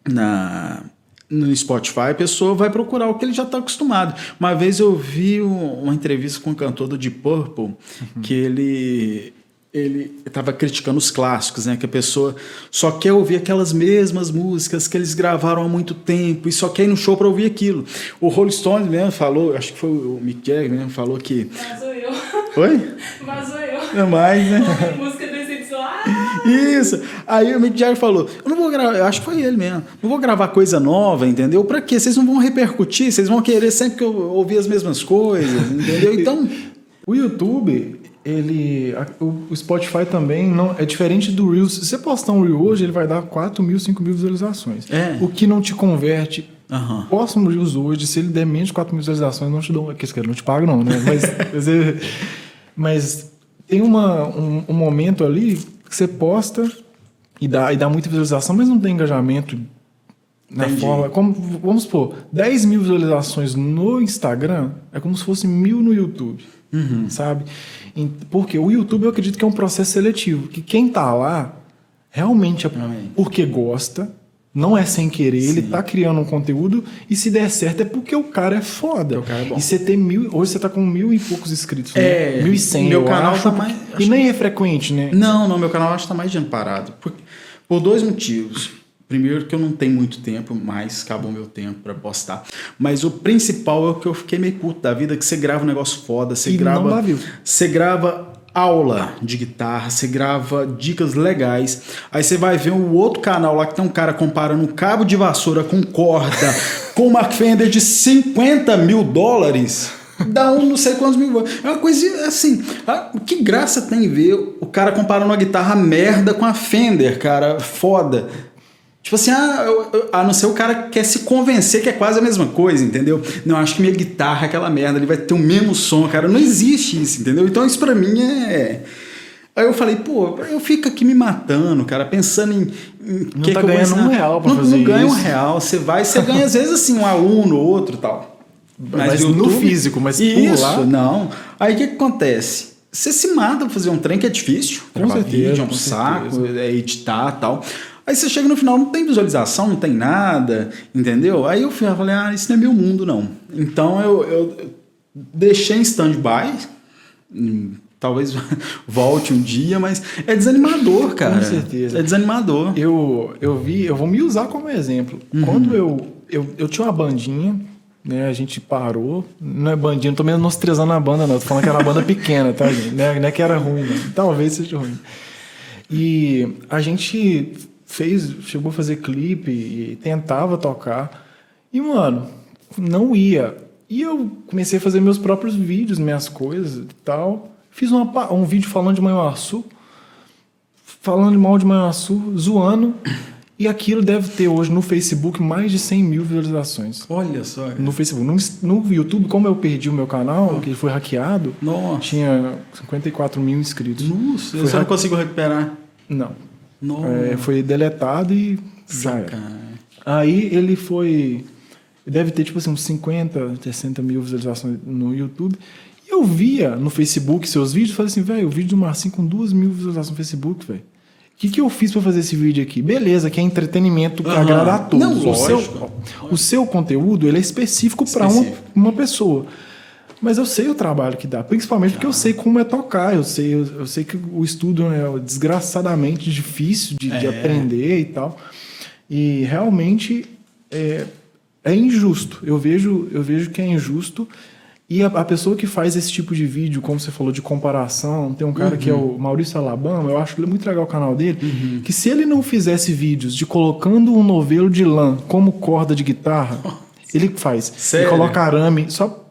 na, no Spotify, a pessoa vai procurar o que ele já está acostumado. Uma vez eu vi uma entrevista com um cantor do Deep Purple uhum. que ele ele estava criticando os clássicos, né? Que a pessoa só quer ouvir aquelas mesmas músicas que eles gravaram há muito tempo e só quer ir no show para ouvir aquilo. O Rolling Stones mesmo falou, acho que foi o Mick Jagger mesmo falou que. Mas eu. Oi? Mas eu. É mais, né? música! Isso. Aí o Mick Jagger falou: Eu não vou gravar, eu acho que foi ele mesmo. Não vou gravar coisa nova, entendeu? Pra quê? Vocês não vão repercutir, vocês vão querer sempre que eu ouvir as mesmas coisas, entendeu? Então. O YouTube, ele. O Spotify também não é diferente do Reels. Se você postar um Reel hoje, ele vai dar 4 mil, 5 mil visualizações. É. O que não te converte. Uhum. Posta um Reels hoje, se ele der menos de 4 mil visualizações, não te dou. Que não te pago, não, né? Mas, mas, mas tem uma, um, um momento ali que você posta e dá, e dá muita visualização, mas não tem engajamento na Entendi. forma. Como, vamos supor, 10 mil visualizações no Instagram é como se fosse mil no YouTube. Uhum. Sabe? Porque o YouTube eu acredito que é um processo seletivo. Que quem tá lá realmente é porque gosta não é sem querer, Sim. ele tá criando um conteúdo e se der certo é porque o cara é foda. O cara é bom. E você tem mil. Hoje você tá com mil e poucos inscritos. Né? É. Mil e cem. Meu canal tá mais. E nem é frequente, né? Não, não, meu canal acho que tá mais de ano parado. Por, por dois motivos. Primeiro que eu não tenho muito tempo, mais acabou meu tempo para postar. Mas o principal é o que eu fiquei meio puto da vida, que você grava um negócio foda, você e grava. Não dá view. Você grava aula de guitarra, você grava dicas legais. Aí você vai ver um outro canal lá que tem um cara comparando um cabo de vassoura com corda com uma Fender de 50 mil dólares. Dá um não sei quantos mil. É uma coisa assim. Ah, que graça tem ver o cara comparando uma guitarra merda com a Fender, cara. Foda. Tipo assim, ah, eu, eu, a não ser o cara quer se convencer que é quase a mesma coisa, entendeu? Não, acho que minha guitarra é aquela merda, ele vai ter o mesmo som, cara. Não existe isso, entendeu? Então isso pra mim é. Aí eu falei, pô, eu fico aqui me matando, cara, pensando em. em não que tá que ganhando um real pra não, fazer não isso. ganha um real. Você vai, você ganha às vezes assim, um aluno, outro tal. Mas, no físico, mas Isso, não. Aí o que, que acontece? Você se mata pra fazer um trem que é difícil. Com certeza, é um saco, é editar e tal. Aí você chega no final, não tem visualização, não tem nada, entendeu? Aí eu fui, eu falei, ah, isso não é meu mundo, não. Então eu, eu deixei em stand-by. hum, Talvez volte um dia, mas é desanimador, cara. certeza. É desanimador. Eu, eu vi, eu vou me usar como exemplo. Uhum. Quando eu, eu, eu tinha uma bandinha, né? A gente parou. Não é bandinha, não tô menosprezando a banda, não. Tô falando que era uma banda pequena, tá, gente? Não é, não é que era ruim, não. Talvez seja ruim. E a gente fez, chegou a fazer clipe e tentava tocar. E, mano, não ia. E eu comecei a fazer meus próprios vídeos, minhas coisas e tal. Fiz uma um vídeo falando de Manhuaçu, falando mal de Manhuaçu, zoando. E aquilo deve ter hoje no Facebook mais de 100 mil visualizações. Olha só. No Facebook. No, no YouTube, como eu perdi o meu canal, que ele foi hackeado, Nossa. tinha 54 mil inscritos. Nossa, Foi só não consigo recuperar. Não. É, foi deletado e já era. Aí ele foi. Deve ter tipo assim, uns 50, 60 mil visualizações no YouTube. E eu via no Facebook seus vídeos e falei assim, velho, o vídeo do Marcinho com duas mil visualizações no Facebook, velho. O que, que eu fiz pra fazer esse vídeo aqui? Beleza, que é entretenimento que Aham. agrada a todos. Não, o, seu, o seu conteúdo ele é específico para uma, uma pessoa. Mas eu sei o trabalho que dá, principalmente porque eu sei como é tocar, eu sei, eu, eu sei que o estudo é desgraçadamente difícil de, de É. aprender e tal. E realmente é, é injusto. Eu vejo, eu vejo que é injusto. E a, a pessoa que faz esse tipo de vídeo, como você falou, de comparação, tem um cara que é Uhum. o Maurício Alabama, eu acho muito legal o canal dele, que se ele não fizesse vídeos de colocando um novelo de lã como corda de guitarra, ele faz. Sério? Ele coloca arame, só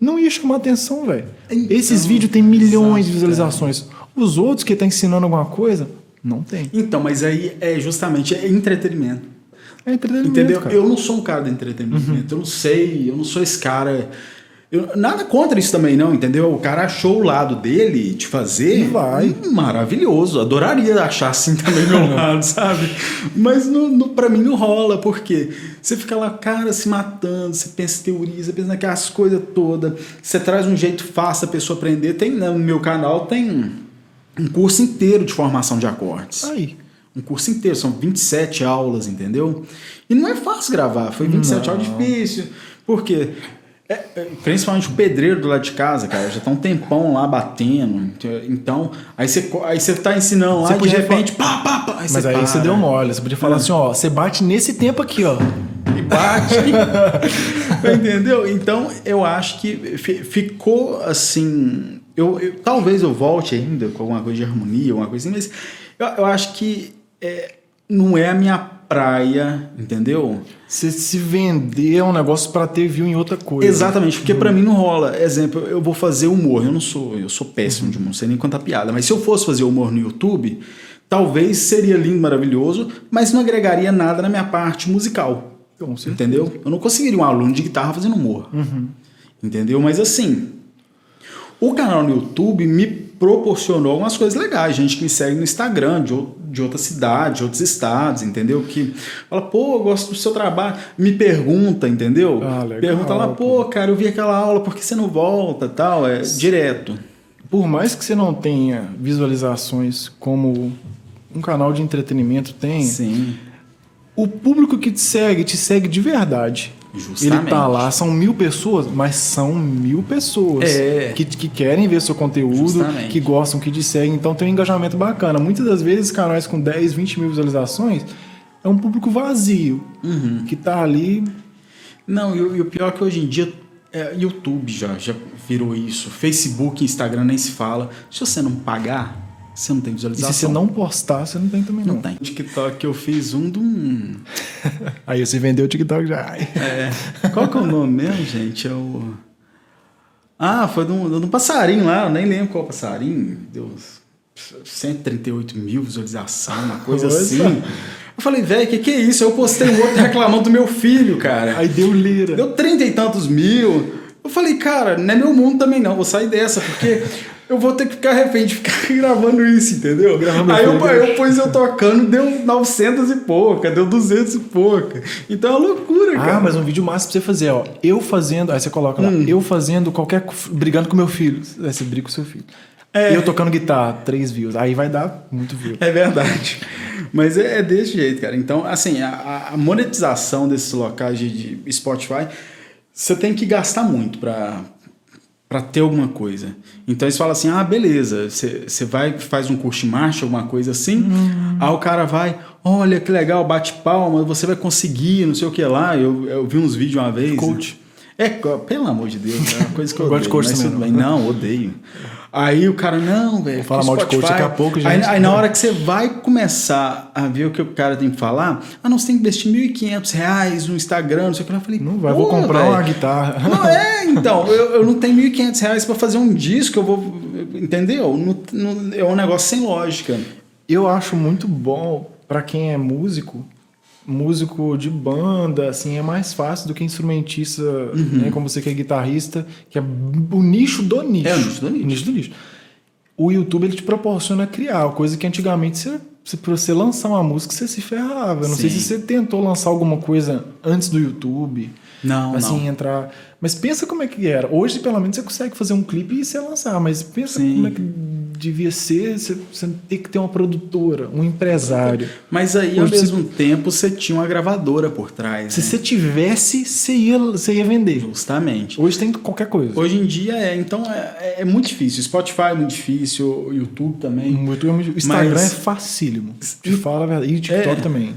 não ia chamar atenção, velho. Então, Esses vídeos têm milhões de exato, visualizações. Os outros que tá ensinando alguma coisa, não tem. Então, mas aí é justamente é entretenimento. É entretenimento, Entendeu? cara. Eu não sou um cara de entretenimento. Eu não sei, eu não sou esse cara. Eu- nada contra isso também, não, entendeu? O cara achou o lado dele de fazer. E vai. hum, Maravilhoso. Adoraria achar assim também meu lado, sabe? Mas no, no, pra mim não rola, porque você fica lá, cara, se matando, você pensa teoria, você pensa naquelas coisas todas, você traz um jeito fácil da pessoa aprender. Tem né, no meu canal tem um curso inteiro de formação de acordes. Aí. Um curso inteiro, são 27 aulas, entendeu? E não é fácil gravar, foi 27 Não. aulas difícil. Por quê? É, é, principalmente o pedreiro do lado de casa, cara, já tá um tempão lá batendo. Então, aí você, aí você tá ensinando lá de repente, pá, pá, pá. Mas aí você deu mole. Você podia falar assim, ó, você bate nesse tempo aqui, ó. E bate. Entendeu? Então, eu acho que fi- ficou assim. Eu, eu- talvez eu volte ainda com alguma coisa de harmonia, alguma coisa assim, mas eu, eu acho que é, não é a minha praia, entendeu? Você se vender é um negócio pra ter view em outra coisa. Exatamente, porque pra mim não rola. Exemplo, eu vou fazer humor, eu não sou, eu sou péssimo de humor, não sei nem contar piada, mas se eu fosse fazer humor no YouTube, talvez seria lindo, maravilhoso, mas não agregaria nada na minha parte musical. Com. Entendeu? Eu não conseguiria um aluno de guitarra fazendo humor. Entendeu? Mas assim, o canal no YouTube me proporcionou algumas coisas legais. Gente que me segue no Instagram, de, ou- de outra cidade, de outros estados, entendeu? Que fala, pô, eu gosto do seu trabalho. Me pergunta, entendeu? Ah, legal, pergunta lá, pô, cara, eu vi aquela aula, por que você não volta tal? É direto. Por mais que você não tenha visualizações como um canal de entretenimento tem, Sim. o público que te segue, te segue de verdade. Justamente. Ele tá lá, são mil pessoas, mas são mil pessoas É. que, que querem ver seu conteúdo, Justamente. que gostam, que te seguem, então tem um engajamento bacana. Muitas das vezes, canais com 10, 20 mil visualizações é um público vazio, Uhum. que tá ali. Não, e, o- e o pior é que hoje em dia é, YouTube já, já virou isso. Facebook, Instagram nem se fala. Se você não pagar, você não tem E visualização. se você não postar, você não tem também não. Não tem. TikTok eu fiz um de um. Aí você vendeu o TikTok já. É, qual que é o nome mesmo, gente? É o. Ah, foi de um, de um passarinho lá, eu nem lembro qual passarinho. Deu 138 mil visualizações, uma coisa assim. Eu falei, velho, que que é isso? Eu postei um outro reclamando do meu filho, cara. Aí deu lira. Deu trinta e tantos mil. Eu falei, cara, não é meu mundo também não, vou sair dessa, porque eu vou ter que ficar refém de ficar gravando isso, entendeu? Gravando aí eu, eu pus eu tocando, deu 900 e pouca, deu 200 e pouca. Então é uma loucura, cara. Ah, mas um vídeo massa pra você fazer, ó. Eu fazendo. Aí você coloca lá, Hum. eu fazendo qualquer. brigando com meu filho. Aí você briga com seu filho. É. E eu tocando guitarra, três views. Aí vai dar muito view. É verdade. Mas é, é desse jeito, cara. Então, assim, a, a monetização desses locais de, de Spotify, você tem que gastar muito pra, pra ter alguma coisa. Então eles falam assim: ah, beleza, você vai, faz um curso de marcha, alguma coisa assim. Aí o cara vai, olha que legal, bate palma, você vai conseguir, não sei o que lá. Eu, eu vi uns vídeos uma vez. Coach. É, co- pelo amor de Deus, é uma coisa que eu Não gosto de odeio, coach mas também, tudo não. bem. Não, odeio. Aí o cara, não, velho. Vou falar que mal de coach daqui a pouco, Aí, gente. aí na hora que você vai começar a ver o que o cara tem que falar, ah, não, você tem que investir 1.500 reais no Instagram, não sei o que lá. Eu falei, Não vai, vou "Pô, comprar velho, uma guitarra. Não é, então, eu, eu não tenho 1.500 reais pra fazer um disco, eu vou. Entendeu? Não- não- é um negócio sem lógica. Eu acho muito bom pra quem é músico, músico de banda, assim, é mais fácil do que instrumentista, Uhum. né, como você que é guitarrista, que é o nicho do nicho. É, o nicho do nicho. O nicho do nicho. O YouTube ele te proporciona criar, coisa que antigamente você, você para você lançar uma música você se ferrava. Eu não sei Sim. se você tentou lançar alguma coisa antes do YouTube. Não, assim, não. entrar. Mas pensa como é que era. Hoje, pelo menos, você consegue fazer um clipe e você lançar. Mas pensa Sim. como é que devia ser você, você ter que ter uma produtora, um empresário. Mas aí, ao Hoje você- mesmo tempo, você tinha uma gravadora por trás. Se né? você tivesse, você ia, você ia vender. Justamente. Hoje tem qualquer coisa. Hoje em dia é, então é, é muito difícil. Spotify é muito difícil, o YouTube também. É muito- o Instagram Mas- é facílimo. Te fala a verdade. E o TikTok É. também.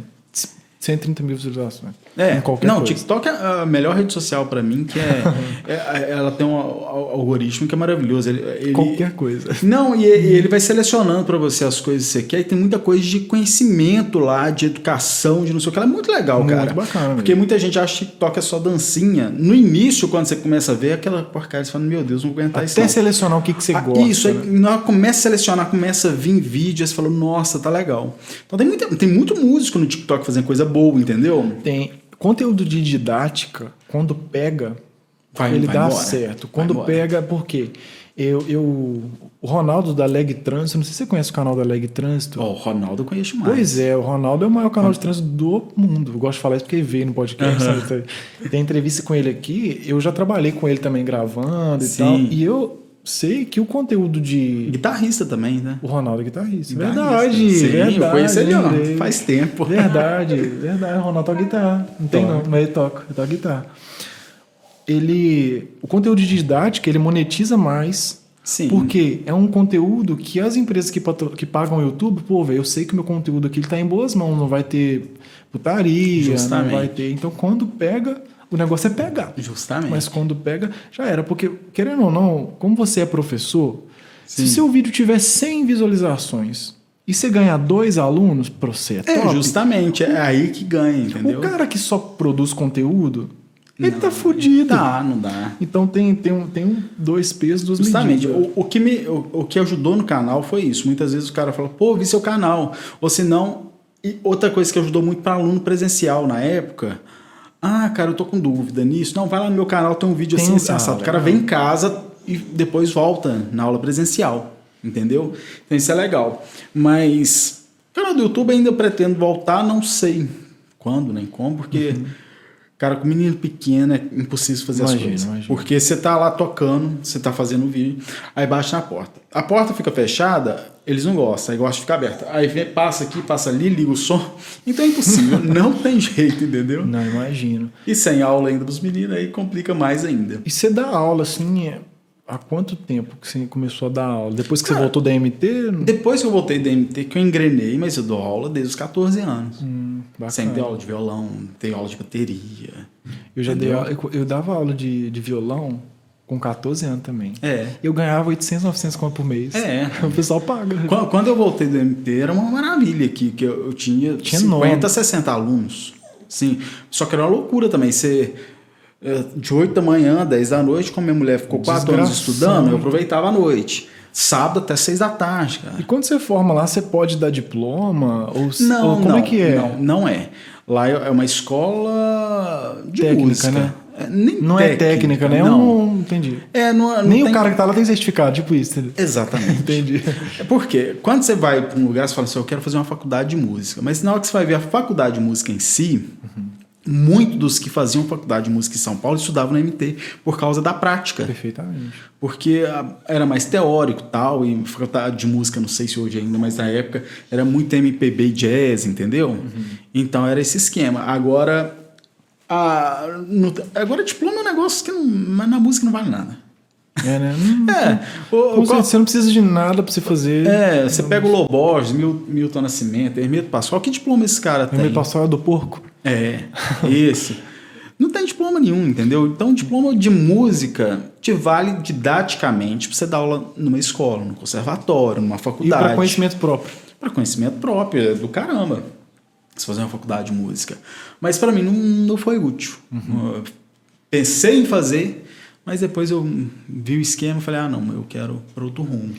130 mil visualizações. É, Em qualquer não, coisa. TikTok é a melhor rede social pra mim, que é, é- ela tem um al- algoritmo que é maravilhoso. Ele, ele- Qualquer coisa. Não, e ele vai selecionando pra você as coisas que você quer e tem muita coisa de conhecimento lá, de educação, de não sei o que. Ela é muito legal, Muito cara. bacana Porque mesmo. muita gente acha que TikTok é só dancinha. No início, quando você começa a ver aquela porcaria, você fala, meu Deus, não vou aguentar isso. Até não. selecionar o que, que você Ah, gosta. Isso, né? que começa a selecionar, começa a vir vídeo, aí você fala, nossa, tá legal. Então tem, muita, tem muito músico no TikTok fazendo coisa boa, entendeu? Tem conteúdo de didática, quando pega, Vai- ele vai dá embora. certo. Vai Quando pega, por quê? Eu, eu, o Ronaldo da Leg Trânsito, não sei se você conhece o canal da Leg Trânsito. Ó, o Ronaldo eu conheço mais. Pois é, o Ronaldo é o maior canal de trânsito do mundo. Eu gosto de falar isso porque ele veio no podcast. Sabe? Tem entrevista com ele aqui. Eu já trabalhei com ele também gravando e Sim. tal. E eu sei que o conteúdo de. Guitarrista também, né? O Ronaldo é guitarrista. Guitarrista. Verdade, Sim, verdade. eu conheço ele lembrei. faz tempo. Verdade, verdade. O Ronaldo toca guitarra. Não tem não, mas ele toca, ele toca guitarra. Ele. O conteúdo de didática, ele monetiza mais. Sim. Porque é um conteúdo que as empresas que, patro- que pagam o YouTube, pô, velho, eu sei que meu conteúdo aqui ele tá em boas mãos, não vai ter putaria, Justamente. não vai ter. Então, quando pega, o negócio é pegar. Justamente. Mas quando pega, já era. Porque, querendo ou não, como você é professor, Sim. se seu vídeo tiver 100 visualizações e você ganhar dois alunos, pro você é é, top. justamente, é aí que ganha, entendeu? O cara que só produz conteúdo, ele Não, tá fudido. Tá, não dá. Então tem, tem, um, tem um, dois pesos, duas Justamente, medidas. o, o que me, o, o que ajudou no canal foi isso. Muitas vezes o cara fala, pô, vi seu canal. Ou se não, e outra coisa que ajudou muito para aluno presencial na época. Ah, cara, eu tô com dúvida nisso. Não, vai lá no meu canal, tem um vídeo Tem assim, um- assim, ah, assado. O cara vem em casa e depois volta na aula presencial. Entendeu? Então isso é legal. Mas, canal do YouTube ainda pretendo voltar, não sei quando nem como, porque. Cara, com menino pequeno é impossível fazer Imagino, as coisas. imagino. Porque você tá lá tocando, você tá fazendo o vídeo, aí bate na porta. A porta fica fechada, eles não gostam, aí gostam de ficar aberta. Aí vem, passa aqui, passa ali, liga o som. Então é impossível, não tem jeito, entendeu? Não, imagino. E sem aula ainda dos meninos, aí complica mais ainda. E você dá aula, assim, há quanto tempo que você começou a dar aula? Depois que você voltou da MT? Depois que eu voltei da MT, que eu engrenei, mas eu dou aula desde os 14 anos. Hum. Sempre dei aula de violão, dei aula de bateria. Eu já dei Entendeu? eu, eu dava aula de, de violão com 14 anos também. É. Eu ganhava 800, 900 conto por mês. É. O pessoal paga. Quando, quando eu voltei do MT, era uma maravilha aqui, que eu, eu tinha, Tinha 50, nome. 60 alunos. Sim. Só que era uma loucura também. Você, de 8 da manhã, 10 da noite, como minha mulher ficou 4 anos estudando, eu aproveitava a noite. Sábado até 6 da tarde, cara. E quando você forma lá, você pode dar diploma? Ou, Não, ou como não, é que é? Não, não é. Lá é é uma escola de Técnica, música. né? é, nem Não é técnica, né? Não. Um, entendi. É, não, não Nem tem- o cara que tá lá tem certificado, tipo isso. entendeu? Exatamente. Entendi. É porque quando você vai para um lugar, você fala assim, eu quero fazer uma faculdade de música. Mas na hora que você vai ver a faculdade de música em si, muitos dos que faziam faculdade de música em São Paulo estudavam na MT por causa da prática. Perfeitamente. Porque ah, era mais teórico tal, e faculdade de música, não sei se hoje ainda, mas na época era muito MPB e jazz, entendeu? Então era esse esquema. Agora, a, no- agora diploma é um negócio que não, mas na música não vale nada. É, né? Hum, É, o- qual- você não precisa de nada pra você fazer. é, você pega o Loborges, Mil- Milton Nascimento, Hermeto Pascoal, que diploma esse cara tem? Meu pastor é do porco. É, esse. Não tem diploma nenhum, entendeu? Então, diploma de música te vale didaticamente pra você dar aula numa escola, num conservatório, numa E faculdade. para conhecimento próprio. Para conhecimento próprio, é do caramba. Se fazer uma faculdade de música. Mas para mim não, não foi útil. Eu pensei em fazer, mas depois eu vi o esquema e falei, ah, não, eu quero para outro rumo.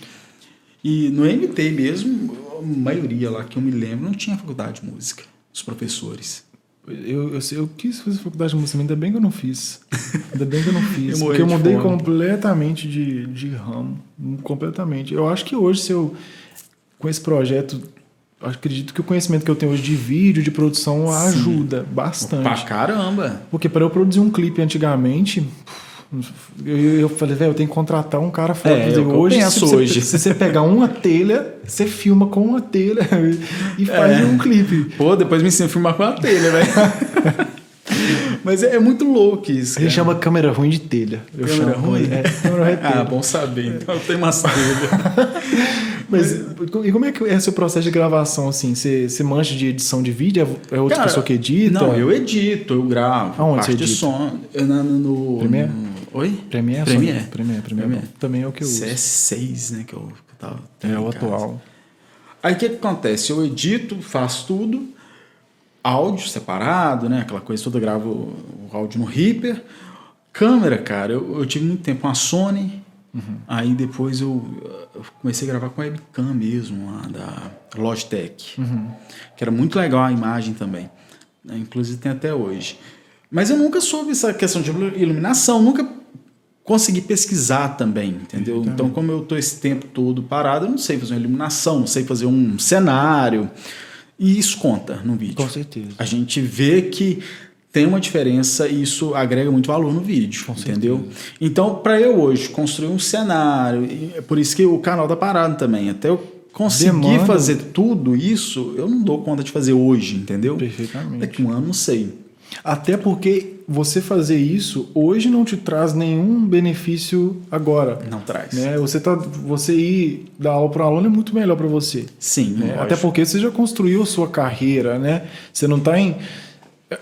E no MT mesmo, a maioria lá que eu me lembro não tinha faculdade de música, os professores. Eu, eu, eu quis fazer faculdade de música, ainda bem que eu não fiz. Ainda bem que eu não fiz. Eu porque eu de mudei fome. completamente de, de ramo. Completamente. Eu acho que hoje, se eu. Com esse projeto, acredito que o conhecimento que eu tenho hoje de vídeo, de produção, ajuda bastante. Pra caramba! Porque para eu produzir um clipe antigamente. Eu, eu falei, velho, eu tenho que contratar um cara foda. É, dizer, é eu hoje, se, você- hoje. se você pegar uma telha, você filma com uma telha e faz É. um clipe. Pô, depois me ensina a filmar com a telha, velho. Mas é, é muito louco isso. Cara. chama câmera ruim de telha. Eu Câmera chamo, ruim? É, câmera ruim de telha. Ah, bom saber. Então eu tenho umas telhas. Mas e como é que é seu processo de gravação, assim? Você, você mancha de edição de vídeo? É outra Cara, pessoa que edita? Não, eu edito, eu gravo. Aonde parte você de edita? som. Eu, na- no, no, Premiere? Oi? Premiere? Premiere. só? Premiere, Premiere. Também é o que eu uso. CS6, né? Que eu, que eu tava. É o atual. Aí o que, que acontece? Eu edito, faço tudo, áudio separado, né? Aquela coisa toda, eu gravo o áudio no Reaper. Câmera, cara, eu, eu tive muito tempo uma Sony. Aí depois eu, eu comecei a gravar com webcam mesmo, lá da Logitech. Que era muito legal a imagem também. Inclusive tem até hoje. Mas eu nunca soube essa questão de iluminação, nunca consegui pesquisar também, entendeu? Então, como eu tô esse tempo todo parado, eu não sei fazer uma iluminação, não sei fazer um cenário. E isso conta no vídeo. Com certeza. A gente vê que tem uma diferença e isso agrega muito valor no vídeo, entendeu? Então, para eu hoje construir um cenário, é por isso que o canal tá parado também, até eu conseguir Demanda. fazer tudo isso, eu não dou conta de fazer hoje, entendeu? Perfeitamente. Daqui um ano, não sei. Até porque você fazer isso hoje não te traz nenhum benefício agora. Não traz. Né? Você, tá, você ir dar aula para um aluno é muito melhor para você. Sim, né? Até porque você já construiu a sua carreira, né? Você não está em.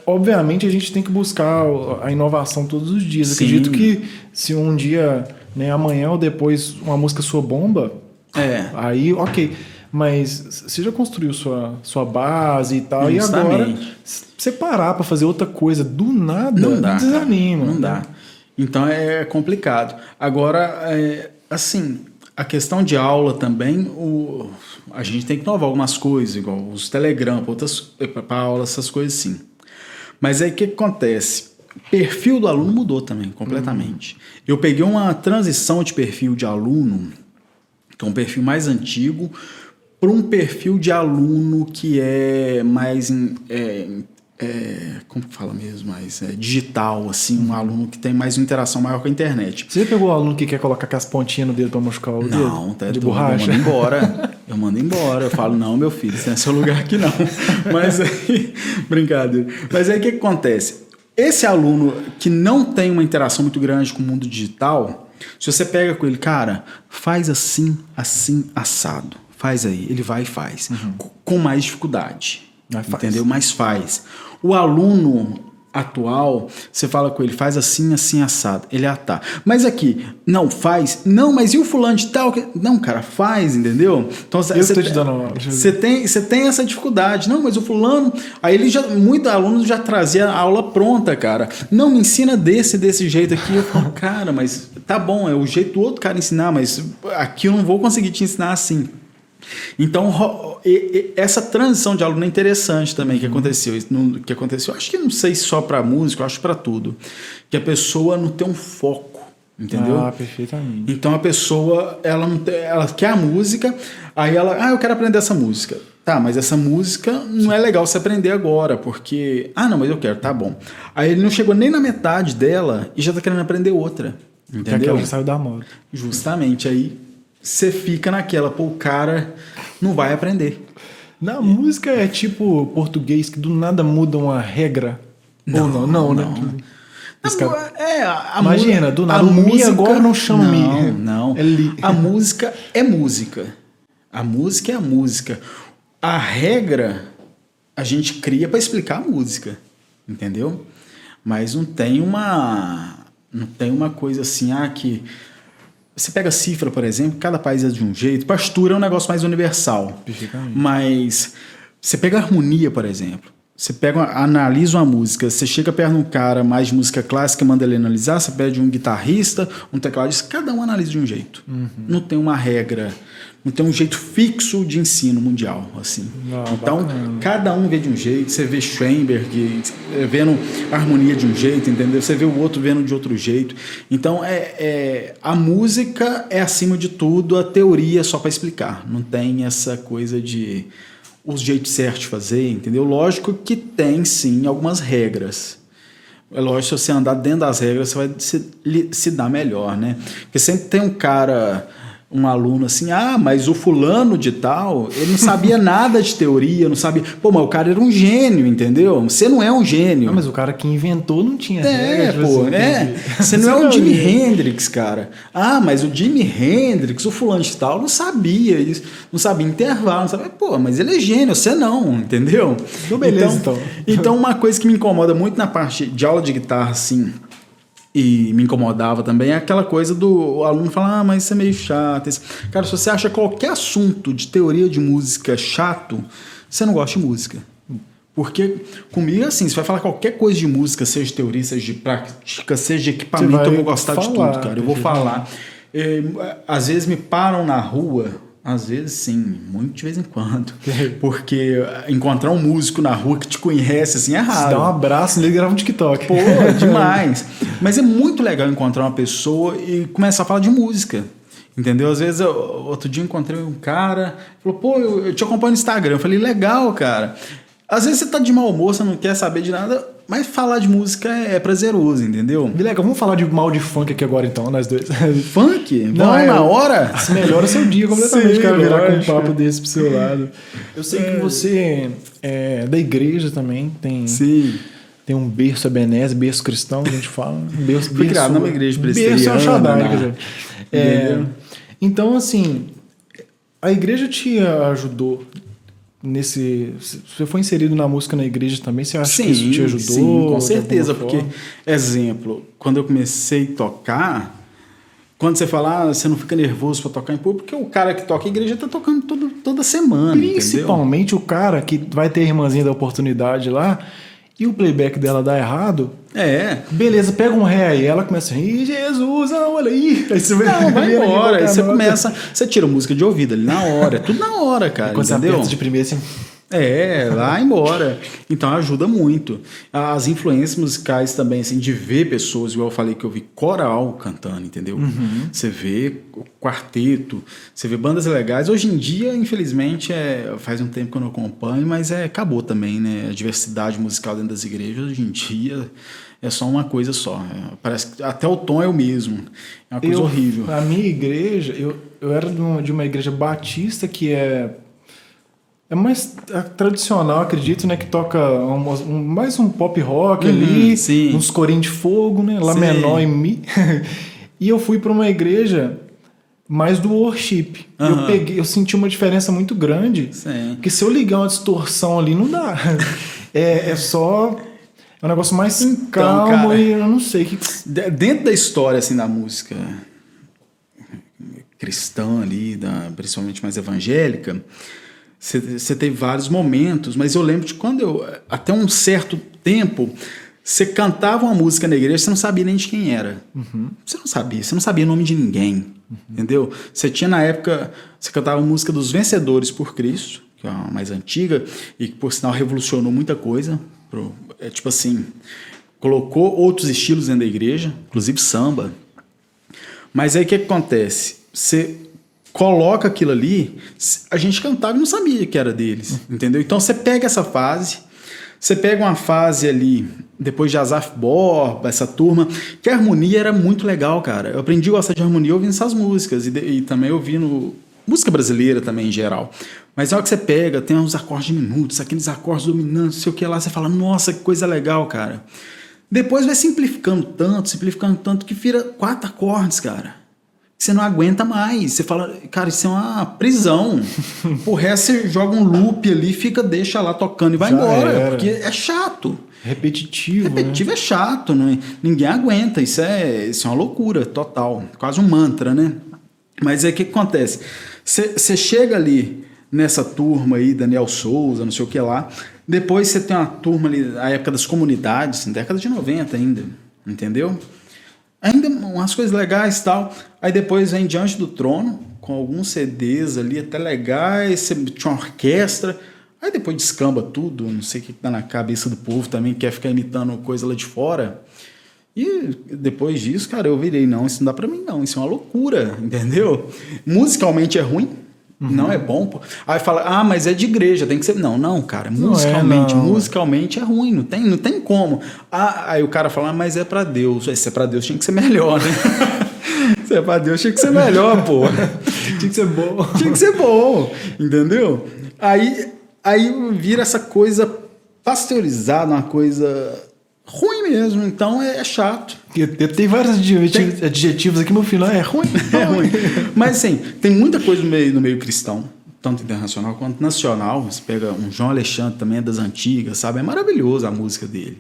Obviamente a gente tem que buscar a inovação todos os dias. Sim. Acredito que se um dia, né, amanhã ou depois, uma música sua bomba, É. aí ok. Mas você já construiu sua, sua base e tal, e agora Justamente. você parar para fazer outra coisa do nada, Não dá. desanima. Não dá. Então é complicado. Agora, é, assim, a questão de aula também, o, a gente tem que inovar algumas coisas, igual os Telegram, para aula, essas coisas sim. Mas aí o que, que acontece? Perfil do aluno mudou também, completamente. Eu peguei uma transição de perfil de aluno, que é um perfil mais antigo, para um perfil de aluno que é mais é, é, como que fala mesmo, mais é, digital, assim, um aluno que tem mais uma interação maior com a internet. Você pegou o aluno que quer colocar com as pontinhas no dedo para machucar o Não, dedo? tá de borracha? Eu mando embora. Eu mando embora. Eu falo, não, meu filho, esse não é seu lugar aqui, não. Mas aí, brincadeira. Mas aí o que, que acontece? Esse aluno que não tem uma interação muito grande com o mundo digital, se você pega com ele, cara, faz assim, assim, assado. Faz aí. Ele vai e faz. Com- Com mais dificuldade. Mas faz. entendeu? Mas faz. O aluno atual, você fala com ele, faz assim, assim, assado. Ele, ah, tá. Mas aqui, não faz? Não, mas e o fulano de tal? Não, cara, faz, entendeu? Então, Eu tô te dando uma- Você tem, você tem essa dificuldade. Não, mas o fulano... Aí ele já... Muitos alunos já trazia a aula pronta, cara. Não, me ensina desse, desse jeito aqui. Eu falo, cara, mas tá bom, é o jeito do outro cara ensinar, mas aqui eu não vou conseguir te ensinar assim. Então, essa transição de aluno é interessante também que aconteceu. Isso não- que aconteceu, acho que não sei só para música, acho para tudo. Que a pessoa não tem um foco, entendeu? Ah, perfeitamente. Então a pessoa, ela não tem- ela quer a música, aí ela, ah, eu quero aprender essa música. Tá, mas essa música não é legal você aprender agora, porque, ah, não, mas eu quero, tá bom. Aí ele não chegou nem na metade dela e já tá querendo aprender outra. Que Entendeu? aquela que saiu da moda. Justamente aí você fica naquela, pô, o cara não vai aprender. Na música é tipo português que do nada muda uma regra. Ou não, não, né? Esse cara- É, a, a Imagina, do a nada, o mi agora não chama mi. Não, não. É li. A música é música. A música é a música. A regra a gente cria para explicar a música, entendeu? Mas não tem uma não tem uma coisa assim, ah, que você pega cifra, por exemplo, cada país é de um jeito. Pastura é um negócio mais universal. Mas você pega harmonia, por exemplo. Você pega, uma- analisa uma música, você chega perto de um cara mais de música clássica, manda ele analisar, você pede um guitarrista, um tecladista, cada um analisa de um jeito. Não tem uma regra, não tem um jeito fixo de ensino mundial, assim. Não, então, bacana. cada um vê de um jeito, você vê Schoenberg eh, vendo harmonia de um jeito, entendeu? Você vê o outro vendo de outro jeito. Então, é, é a música é acima de tudo, a teoria só para explicar. Não tem essa coisa de os jeitos certos de fazer, entendeu? Lógico que tem sim algumas regras. É lógico, se você andar dentro das regras, você vai se, se dar melhor, né? Porque sempre tem um cara, um aluno assim, ah, mas o fulano de tal, ele não sabia nada de teoria, não sabia. Pô, mas o cara era um gênio, entendeu? Você não é um gênio. Ah, mas o cara que inventou não tinha É, regra, tipo pô, assim, é. Você não é o Jimi Hendrix, cara. Ah, mas o Jimi Hendrix, o fulano de tal, não sabia isso, não sabia intervalo, não sabia. Pô, mas ele é gênio, você não, entendeu? Então, beleza, então. Então, uma coisa que me incomoda muito na parte de aula de guitarra, assim, e me incomodava também, é aquela coisa do aluno falar, ah, mas isso é meio chato. Isso. Cara, se você acha qualquer assunto de teoria de música chato, você não gosta de música. Porque comigo, assim, você vai falar qualquer coisa de música, seja de teoria, seja de prática, seja de equipamento, eu vou gostar de falar, tudo, cara. Eu vou falar. É, às vezes me param na rua, às vezes sim, muito de vez em quando. Porque encontrar um músico na rua que te conhece, assim, é Se raro. dá um abraço nele e grava um TikTok. Pô, demais. Mas é muito legal encontrar uma pessoa e começar a falar de música. Entendeu? Às vezes, eu, outro dia encontrei um cara, falou, pô, eu, eu te acompanho no Instagram. Eu falei, legal, cara. Às vezes você tá de mau humor, você não quer saber de nada, mas falar de música é, é prazeroso, entendeu? Legal, vamos falar de mal de funk aqui agora então, nós dois. Funk? Não, Vamos é- na hora? Isso melhora seu dia completamente, Sim, cara, virar com um papo desse pro seu lado. Eu sei que você é da igreja também, tem, Sim. tem um berço ebenese, berço cristão, a gente fala. Um berço, Fui criado numa igreja Berço é presbiteriana, o Shaddai, né? quer dizer. É, então, assim, a igreja te ajudou nesse... Você foi inserido na música na igreja também, você acha que isso te ajudou? Sim, com certeza, porque, exemplo, quando eu comecei a tocar, quando você fala, ah, você não fica nervoso para tocar em público, porque o cara que toca em igreja tá tocando todo, toda semana, entendeu? Principalmente o cara que vai ter a irmãzinha da oportunidade lá e o playback dela dá errado. É. Beleza, pega um ré aí. Ela começa, Ih, Jesus, não, olha aí. Aí você Não, vai vira aqui embora. Aí você nota. começa, você tira música de ouvido ali na hora, é tudo na hora, cara, Quando você entendeu? aperta de primeira, assim, É, vai embora. Então ajuda muito. As influências musicais também, assim, de ver pessoas, igual eu falei que eu vi coral cantando, entendeu? Você vê quarteto, você vê bandas legais. Hoje em dia, infelizmente, é, faz um tempo que eu não acompanho, mas é, acabou também, né? A diversidade musical dentro das igrejas, hoje em dia, é só uma coisa só. É, parece que até o tom é o mesmo. É uma coisa eu, horrível. Na minha igreja, eu, eu era de uma, de uma igreja batista que é. É mais é tradicional, acredito, né? Que toca um- um- mais um pop rock Uhum, ali, sim. uns corinhos de fogo, né? Lá Sim. menor em mi. e eu fui para uma igreja mais do worship. Eu Aham. peguei, eu senti uma diferença muito grande. Sim. Porque se eu ligar uma distorção ali, não dá. É, é só. É um negócio mais calmo Então, cara. e eu não sei o que. De- Dentro da história assim da música cristã ali, da, principalmente mais evangélica, você teve vários momentos, mas eu lembro de quando eu, até um certo tempo, você cantava uma música na igreja, você não sabia nem de quem era. Você não sabia, você não sabia o nome de ninguém, entendeu? Você tinha na época, você cantava a música dos Vencedores por Cristo, que é uma mais antiga, e que por sinal revolucionou muita coisa. Pro, é tipo assim, colocou outros estilos dentro da igreja, inclusive samba. Mas aí o que, que acontece? Você coloca aquilo ali, a gente cantava e não sabia que era deles, entendeu? Então você pega essa fase, você pega uma fase ali, depois de Azaf Borba, essa turma, que a harmonia era muito legal, cara. Eu aprendi a gostar de harmonia ouvindo essas músicas e, e também ouvindo música brasileira também em geral. Mas na hora que você pega, tem uns acordes diminutos, aqueles acordes dominantes, sei o que lá, você fala, nossa, que coisa legal, cara. Depois vai simplificando tanto, simplificando tanto, que vira quatro acordes, cara. Você não aguenta mais. Você fala, cara, isso é uma prisão. Por resto, você joga um loop ali, fica, deixa lá tocando e vai Já embora. era. Porque é chato. Repetitivo. Repetitivo é chato, não é? ninguém aguenta. Isso é, isso é uma loucura total. Quase um mantra, né? Mas aí o que, que acontece? Você chega ali nessa turma aí, Daniel Souza, não sei o que lá. Depois você tem uma turma ali, na época das comunidades, década de 90 ainda, entendeu? Ainda umas coisas legais tal. Aí depois vem Diante do Trono, com alguns CDs ali até legais, tinha uma orquestra. Aí depois descamba tudo, não sei o que tá na cabeça do povo também, quer ficar imitando coisa lá de fora. E depois disso, cara, eu virei, não, isso não dá pra mim não, isso é uma loucura, entendeu? Musicalmente é ruim, não é bom. pô. Aí fala, ah, mas é de igreja, tem que ser. Não, não, cara, Não é, musicalmente, não. musicalmente é ruim, não tem, não tem como. Ah, aí o cara fala, ah, mas é pra Deus. Se é pra Deus, tinha que ser melhor, né? Se é pra Deus, tinha que ser melhor, pô. Tinha que ser bom. Tinha que ser bom, entendeu? Aí, aí vira essa coisa pasteurizada, uma coisa ruim mesmo. Então é, é chato. Tem vários adjetivos, adjetivos aqui, meu filho, é ruim. É ruim. Mas assim, tem muita coisa no meio, no meio cristão, tanto internacional quanto nacional. Você pega um João Alexandre também é das antigas, sabe? É maravilhoso a música dele.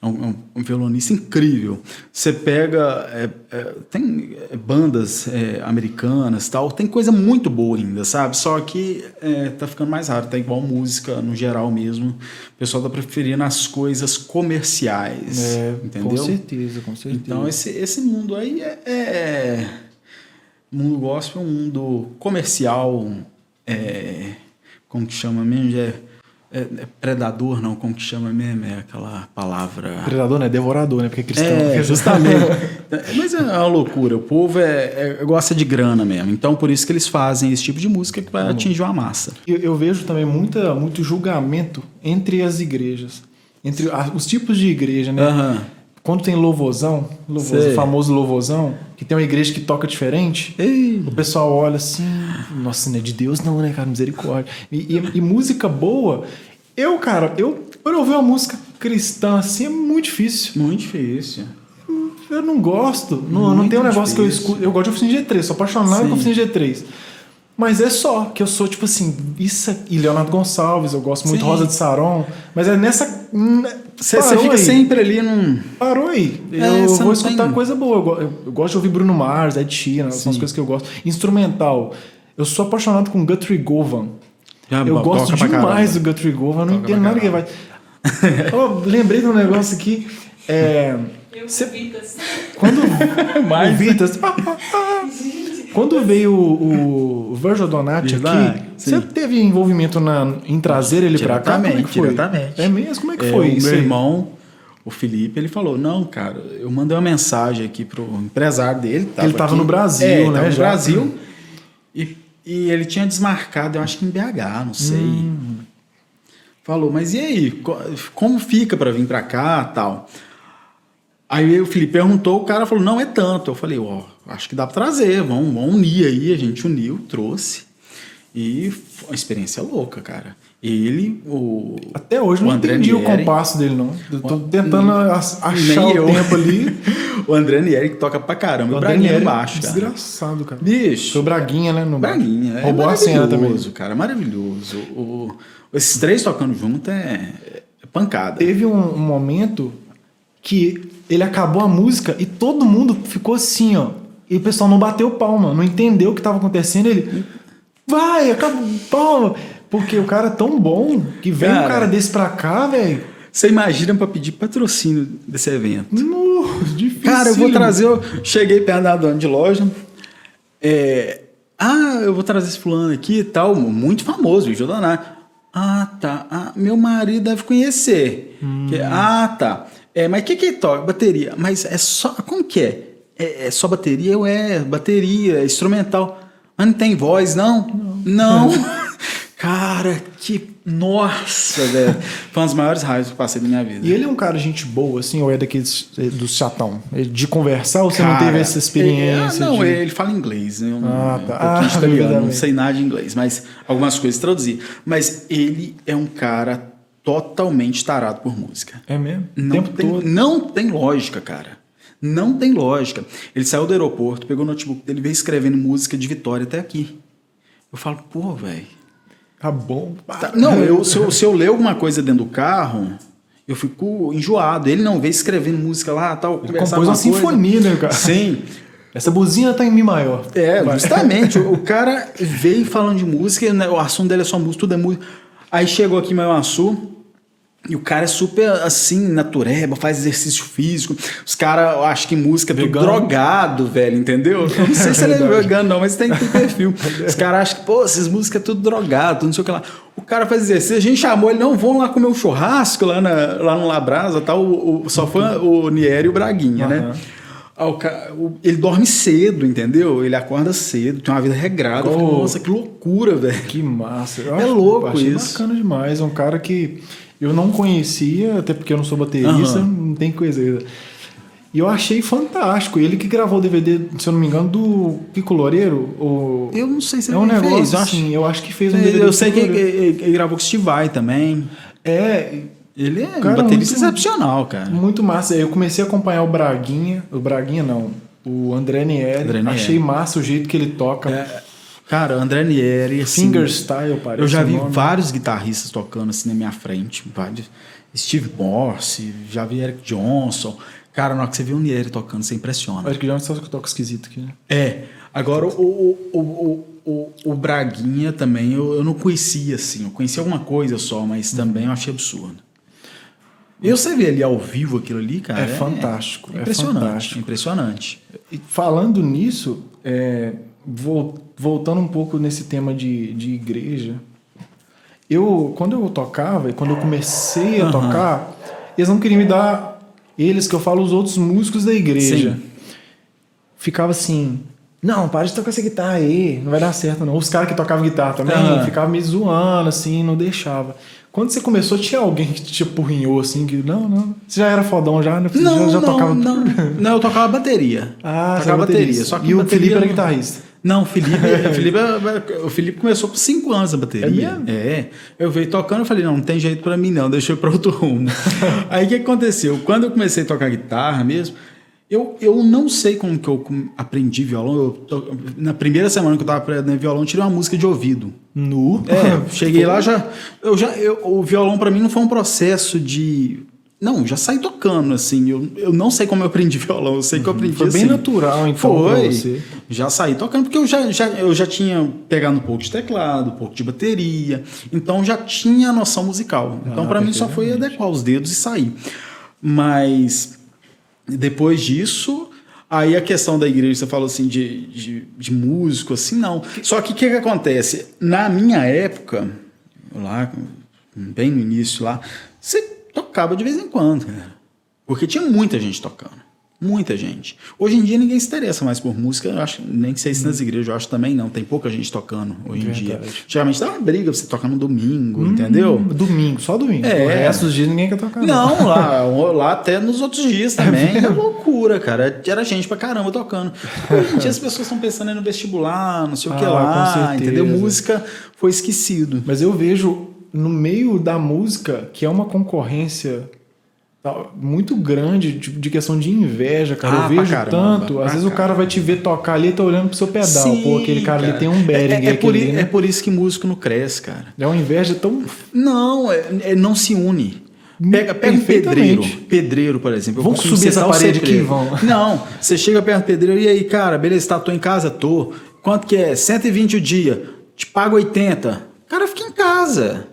É um, é um- um violonista incrível. Você pega. é, é, tem é, bandas é, americanas tal, tem coisa muito boa ainda, sabe? Só que tá ficando mais raro, tá igual música no geral mesmo. O pessoal tá preferindo as coisas comerciais. É, entendeu? Com certeza, com certeza. Então, esse, esse mundo aí é, é. O mundo gospel é um mundo comercial. É, como que chama mesmo? É, é- é predador, não? Como que chama mesmo? É aquela palavra. Predador, né? Devorador, né? Porque é cristão. É, justamente. Mas é uma loucura. O povo é, é- gosta de grana mesmo. Então, por isso que eles fazem esse tipo de música que vai atingir uma massa. Eu, eu vejo também muita, muito julgamento entre as igrejas. Entre a- os tipos de igreja, né? Aham. Quando tem louvozão, o famoso louvozão, que tem uma igreja que toca diferente, Ei. o pessoal olha assim, nossa, não é de Deus não, né, cara? Misericórdia. E, e- e música boa, eu, cara, eu, quando eu ouvir uma música cristã assim, é muito difícil. Muito difícil. Eu não gosto. Não, não tem um negócio que eu difícil. escuto. Eu gosto de oficina G3, sou apaixonado Sim. com oficina G3. Mas é só, que eu sou tipo assim, isso e Leonardo Gonçalves, eu gosto muito Sim. Rosa de Saron, mas é nessa. Você Parou fica aí. sempre ali num. Parou aí. É, eu vou escutar tem- coisa boa. Eu, eu- gosto de ouvir Bruno Mars, Ed Sheeran, são as coisas que eu gosto. Instrumental. Eu sou apaixonado com Guthrie Govan. Já Eu gosto demais do Guthrie Govan, eu não entendo nada que vai. oh, lembrei de um negócio aqui. É, Eu Cê- Vitas. quando Mais, o Vitas. Quando veio o, o Virgil Donati aqui, você teve envolvimento na, em trazer ele pra cá? Como é que foi? diretamente. É mesmo? Como é que É, foi o isso? meu irmão, o Felipe, ele falou: Não, cara, eu mandei uma mensagem aqui pro empresário dele. Ele tava aqui. no Brasil, é, ele né, no. Brasil. E, e ele tinha desmarcado, eu acho que em BH, não sei. Hum. Falou, mas e aí? Co- Como fica para vir para cá tal? Aí o Felipe perguntou, o cara falou: Não, é tanto. Eu falei: Ó, acho que dá para trazer, vamos, vamos unir aí. A gente uniu, trouxe. E foi uma experiência louca, cara. Ele, o. Até hoje o não André entendi o Nieri- compasso dele, não. Eu tô O- tentando as- achar o eu. tempo ali. o André Nieri que toca pra caramba. O André Braguinha Nieri é baixo, cara. Desgraçado, cara. Bicho. Foi o Braguinha, né? No Braguinha. É Roubou a cena também. maravilhoso, cara. Maravilhoso. O, o- esses três tocando junto é, é pancada. Teve um, um momento que ele acabou a música e todo mundo ficou assim, ó. E o pessoal não bateu palma, não entendeu o que estava acontecendo. Ele, vai, acabou, palma. Porque o cara é tão bom que vem um Cara. cara desse pra cá, velho. Você imagina pra pedir patrocínio desse evento? No, difícil. Cara, eu vou trazer. Eu cheguei perto da dona de loja. é, Ah, eu vou trazer esse fulano aqui e tal, muito famoso, Victor Donato. Ah, tá. Ah, meu marido deve conhecer. Que- ah, tá. É, mas o que que ele toca? Bateria. Mas é só. Como que é? É, é só bateria? Eu é, bateria, instrumental. Mas não tem voz, não? Não. Cara, que. Nossa, velho. Foi uma das maiores raivas que eu passei na minha vida. E ele é um cara gente boa, assim, ou é daqueles eh, do chatão? Ele- De conversar ou você não Cara, teve essa experiência? é, ah, não, de... ele fala inglês, né? Ah, um tá. de Ah, italiano, não sei nada de inglês, mas algumas coisas traduzir. Mas ele é um cara totalmente tarado por música. É mesmo? Não tempo tem, todo. não tem lógica, cara. Não tem lógica. Ele saiu do aeroporto, pegou o notebook dele, veio escrevendo música de Vitória até aqui. Eu falo, pô, velho. Tá bom. Tá- não, eu, se, eu, se eu ler alguma coisa dentro do carro, eu fico enjoado. Ele não veio escrevendo música lá, tal, Ele compôs uma coisa. sinfonia, né, cara? Sim. Essa buzina tá em Mi maior. É, Vai. justamente. o, o cara veio falando de música, né, o assunto dele é só música, tudo é música. Aí chegou aqui em Maiaçu, e o cara é super assim, natureba, faz exercício físico. Os caras, acho que música é tudo Vegano. drogado, velho, entendeu? Eu não sei se ele é Verdade. vegano, não, mas tem, tem perfil. Os caras acham que, pô, essas músicas é tudo drogado, não sei o que lá. O cara faz exercício, a gente chamou ele, não, vamos lá comer um churrasco lá, na, lá no Labrasa, tal. O, o- só foi o Nieri e o Braguinha, né? Ca- o- ele dorme cedo, entendeu? Ele acorda cedo, tem uma vida regrada. Eu falei, Oh. Nossa, que loucura, velho. Que massa. Eu É acho- louco achei isso. bacana demais. É um cara que eu não conhecia, até porque eu não sou baterista, Aham. não tem coisa. E eu achei fantástico. Ele que gravou o DVD, se eu não me engano, do Pico Loureiro. O... Eu não sei se é ele um fez, negócio eu acho. assim. Eu acho que fez um Eu, DVD. do sei que ele, ele- ele gravou com o Steve Vai também. É, Ele é um Cara, baterista muito- excepcional, cara. muito massa. Eu comecei a acompanhar o Braguinha. O Braguinha não. O André Nieri. André Nieri. Achei massa o jeito que ele toca. É, cara, André Nieri, assim, Fingerstyle, parece. Eu já o vi nome. vários guitarristas tocando assim na minha frente. Vários. Steve Morse, já vi Eric Johnson. Cara, na hora que você vê o Nieri tocando, você impressiona. Já é um que toca esquisito aqui, né? É. Agora, o, o, o, o, o, o Braguinha também, eu, eu não conhecia, assim. Eu conhecia alguma coisa só, mas também eu achei absurdo. E você vê ali ao vivo aquilo ali, cara. É fantástico, é impressionante. fantástico. Impressionante. E falando nisso, é, voltando um pouco nesse tema de, de igreja, eu quando eu tocava e quando eu comecei a Aham. tocar, eles não queriam me dar eles que eu falo os outros músicos da igreja. Sim. Ficava assim, não, para de tocar essa guitarra aí, não vai dar certo não. Os caras que tocavam guitarra também Aham. ficavam me zoando assim, não deixava. Quando você começou, tinha alguém que te apurrinhou assim, que não, não, você já era fodão já, né? Não, já, já não, tocava não. Não, eu tocava bateria. Ah, tocava era bateria. Só que e o Felipe era não- guitarrista. Não, o Felipe, o Felipe, o Felipe começou com 5 anos a bateria. É? É. Eu veio tocando, eu falei, não, não tem jeito pra mim não, deixa eu ir pra outro rumo. Aí o que aconteceu? Quando eu comecei a tocar guitarra mesmo, eu, eu não sei como que eu aprendi violão. Eu to- na primeira semana que eu tava aprendendo violão, eu tirei uma música de ouvido. Nu? É, cheguei lá já. Eu já eu, o violão pra mim não foi um processo de. Não, já saí tocando, assim. Eu, eu não sei como eu aprendi violão, eu sei que eu aprendi Foi bem assim. natural, então, Foi. você. Já saí tocando, porque eu já, já, eu já tinha pegado um pouco de teclado, um pouco de bateria. Então já tinha a noção musical. Então Ah, pra mim só foi adequar os dedos e sair. Mas depois disso. Aí a questão da igreja, você falou assim, de, de, de músico, assim, não. Só que o que, que acontece? Na minha época, lá, bem no início lá, você tocava de vez em quando, cara. Porque tinha muita gente tocando. Muita gente. Hoje em dia ninguém se interessa mais por música, eu acho, nem sei se nas igrejas, eu acho também não. Tem pouca gente tocando hoje em dia. Verdade. Geralmente dá uma briga pra você tocar no domingo, entendeu? Hum, Domingo, só domingo. É. O resto dos dias ninguém quer tocar. Não, lá, lá até nos outros dias também. É, loucura, cara. Era gente pra caramba tocando. Hoje em dia as pessoas estão pensando no vestibular, não sei o que Ah, lá, com certeza. entendeu? Música foi esquecido. Mas eu vejo no meio da música que é uma concorrência tá, muito grande de, questão de inveja, cara. Ah, eu vejo caramba, tanto. Às vezes o cara vai te ver tocar ali e tá olhando pro seu pedal. Sim, Pô, aquele cara, ali tem um É, Behringer é, por, ali, né? é por isso que músico não cresce, cara. É uma inveja tão. Não, é, é- não se une. Pega, pega um pedreiro. Pedreiro, por exemplo. Eu Vamos subir essa parede aqui, vamos. Não, você chega perto do pedreiro e aí, cara, beleza, tá, tô em casa, tô. Quanto que é? 120 o dia. Te pago 80. O cara fica em casa.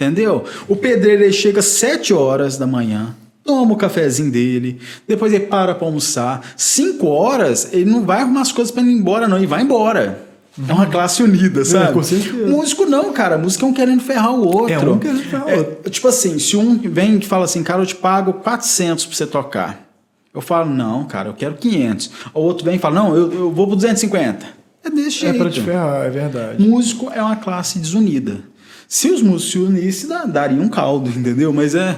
Entendeu? O pedreiro ele chega às 7 horas da manhã, toma o cafezinho dele, depois ele para pra almoçar. 5 horas, ele não vai arrumar as coisas pra ir embora, não, ele vai embora. É uma classe unida, sabe? com certeza. Músico não, cara. Músico é um querendo ferrar o outro. É um querendo ferrar o É, outro. Tipo assim, se um vem e fala assim, cara, eu te pago 400 pra você tocar. Eu falo, não, cara, eu quero 500. O outro vem e fala, não, eu, eu vou pro 250. É desse É jeito. pra te ferrar, é verdade. Músico é uma classe desunida. Se os músicos se unissem, daria um caldo, entendeu? Mas é.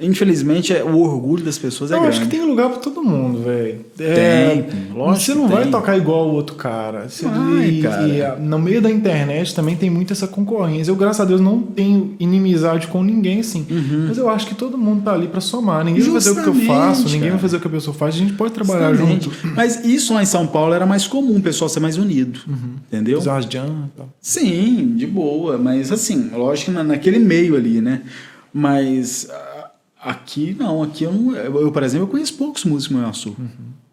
Infelizmente, é, o orgulho das pessoas é eu grande. acho que tem lugar pra todo mundo, velho. É, Tem, lógico Você não que vai tem. tocar igual o outro cara. Você- Vai, e, cara. e, ah, no meio da internet também tem muito essa concorrência. Eu, graças a Deus, não tenho inimizade com ninguém, assim. Mas eu acho que todo mundo tá ali pra somar. Ninguém vai fazer o que eu Uhum. Justamente, faço, ninguém cara. vai fazer o que a pessoa faz. A gente pode trabalhar Justamente. junto. Mas isso lá em São Paulo era mais comum, o pessoal ser mais unido. Entendeu? Usar as tal. Sim, de boa. Mas assim, lógico, na- naquele meio ali, né? Mas aqui não, aqui eu não. Eu, por exemplo, eu conheço poucos músicos no Sul.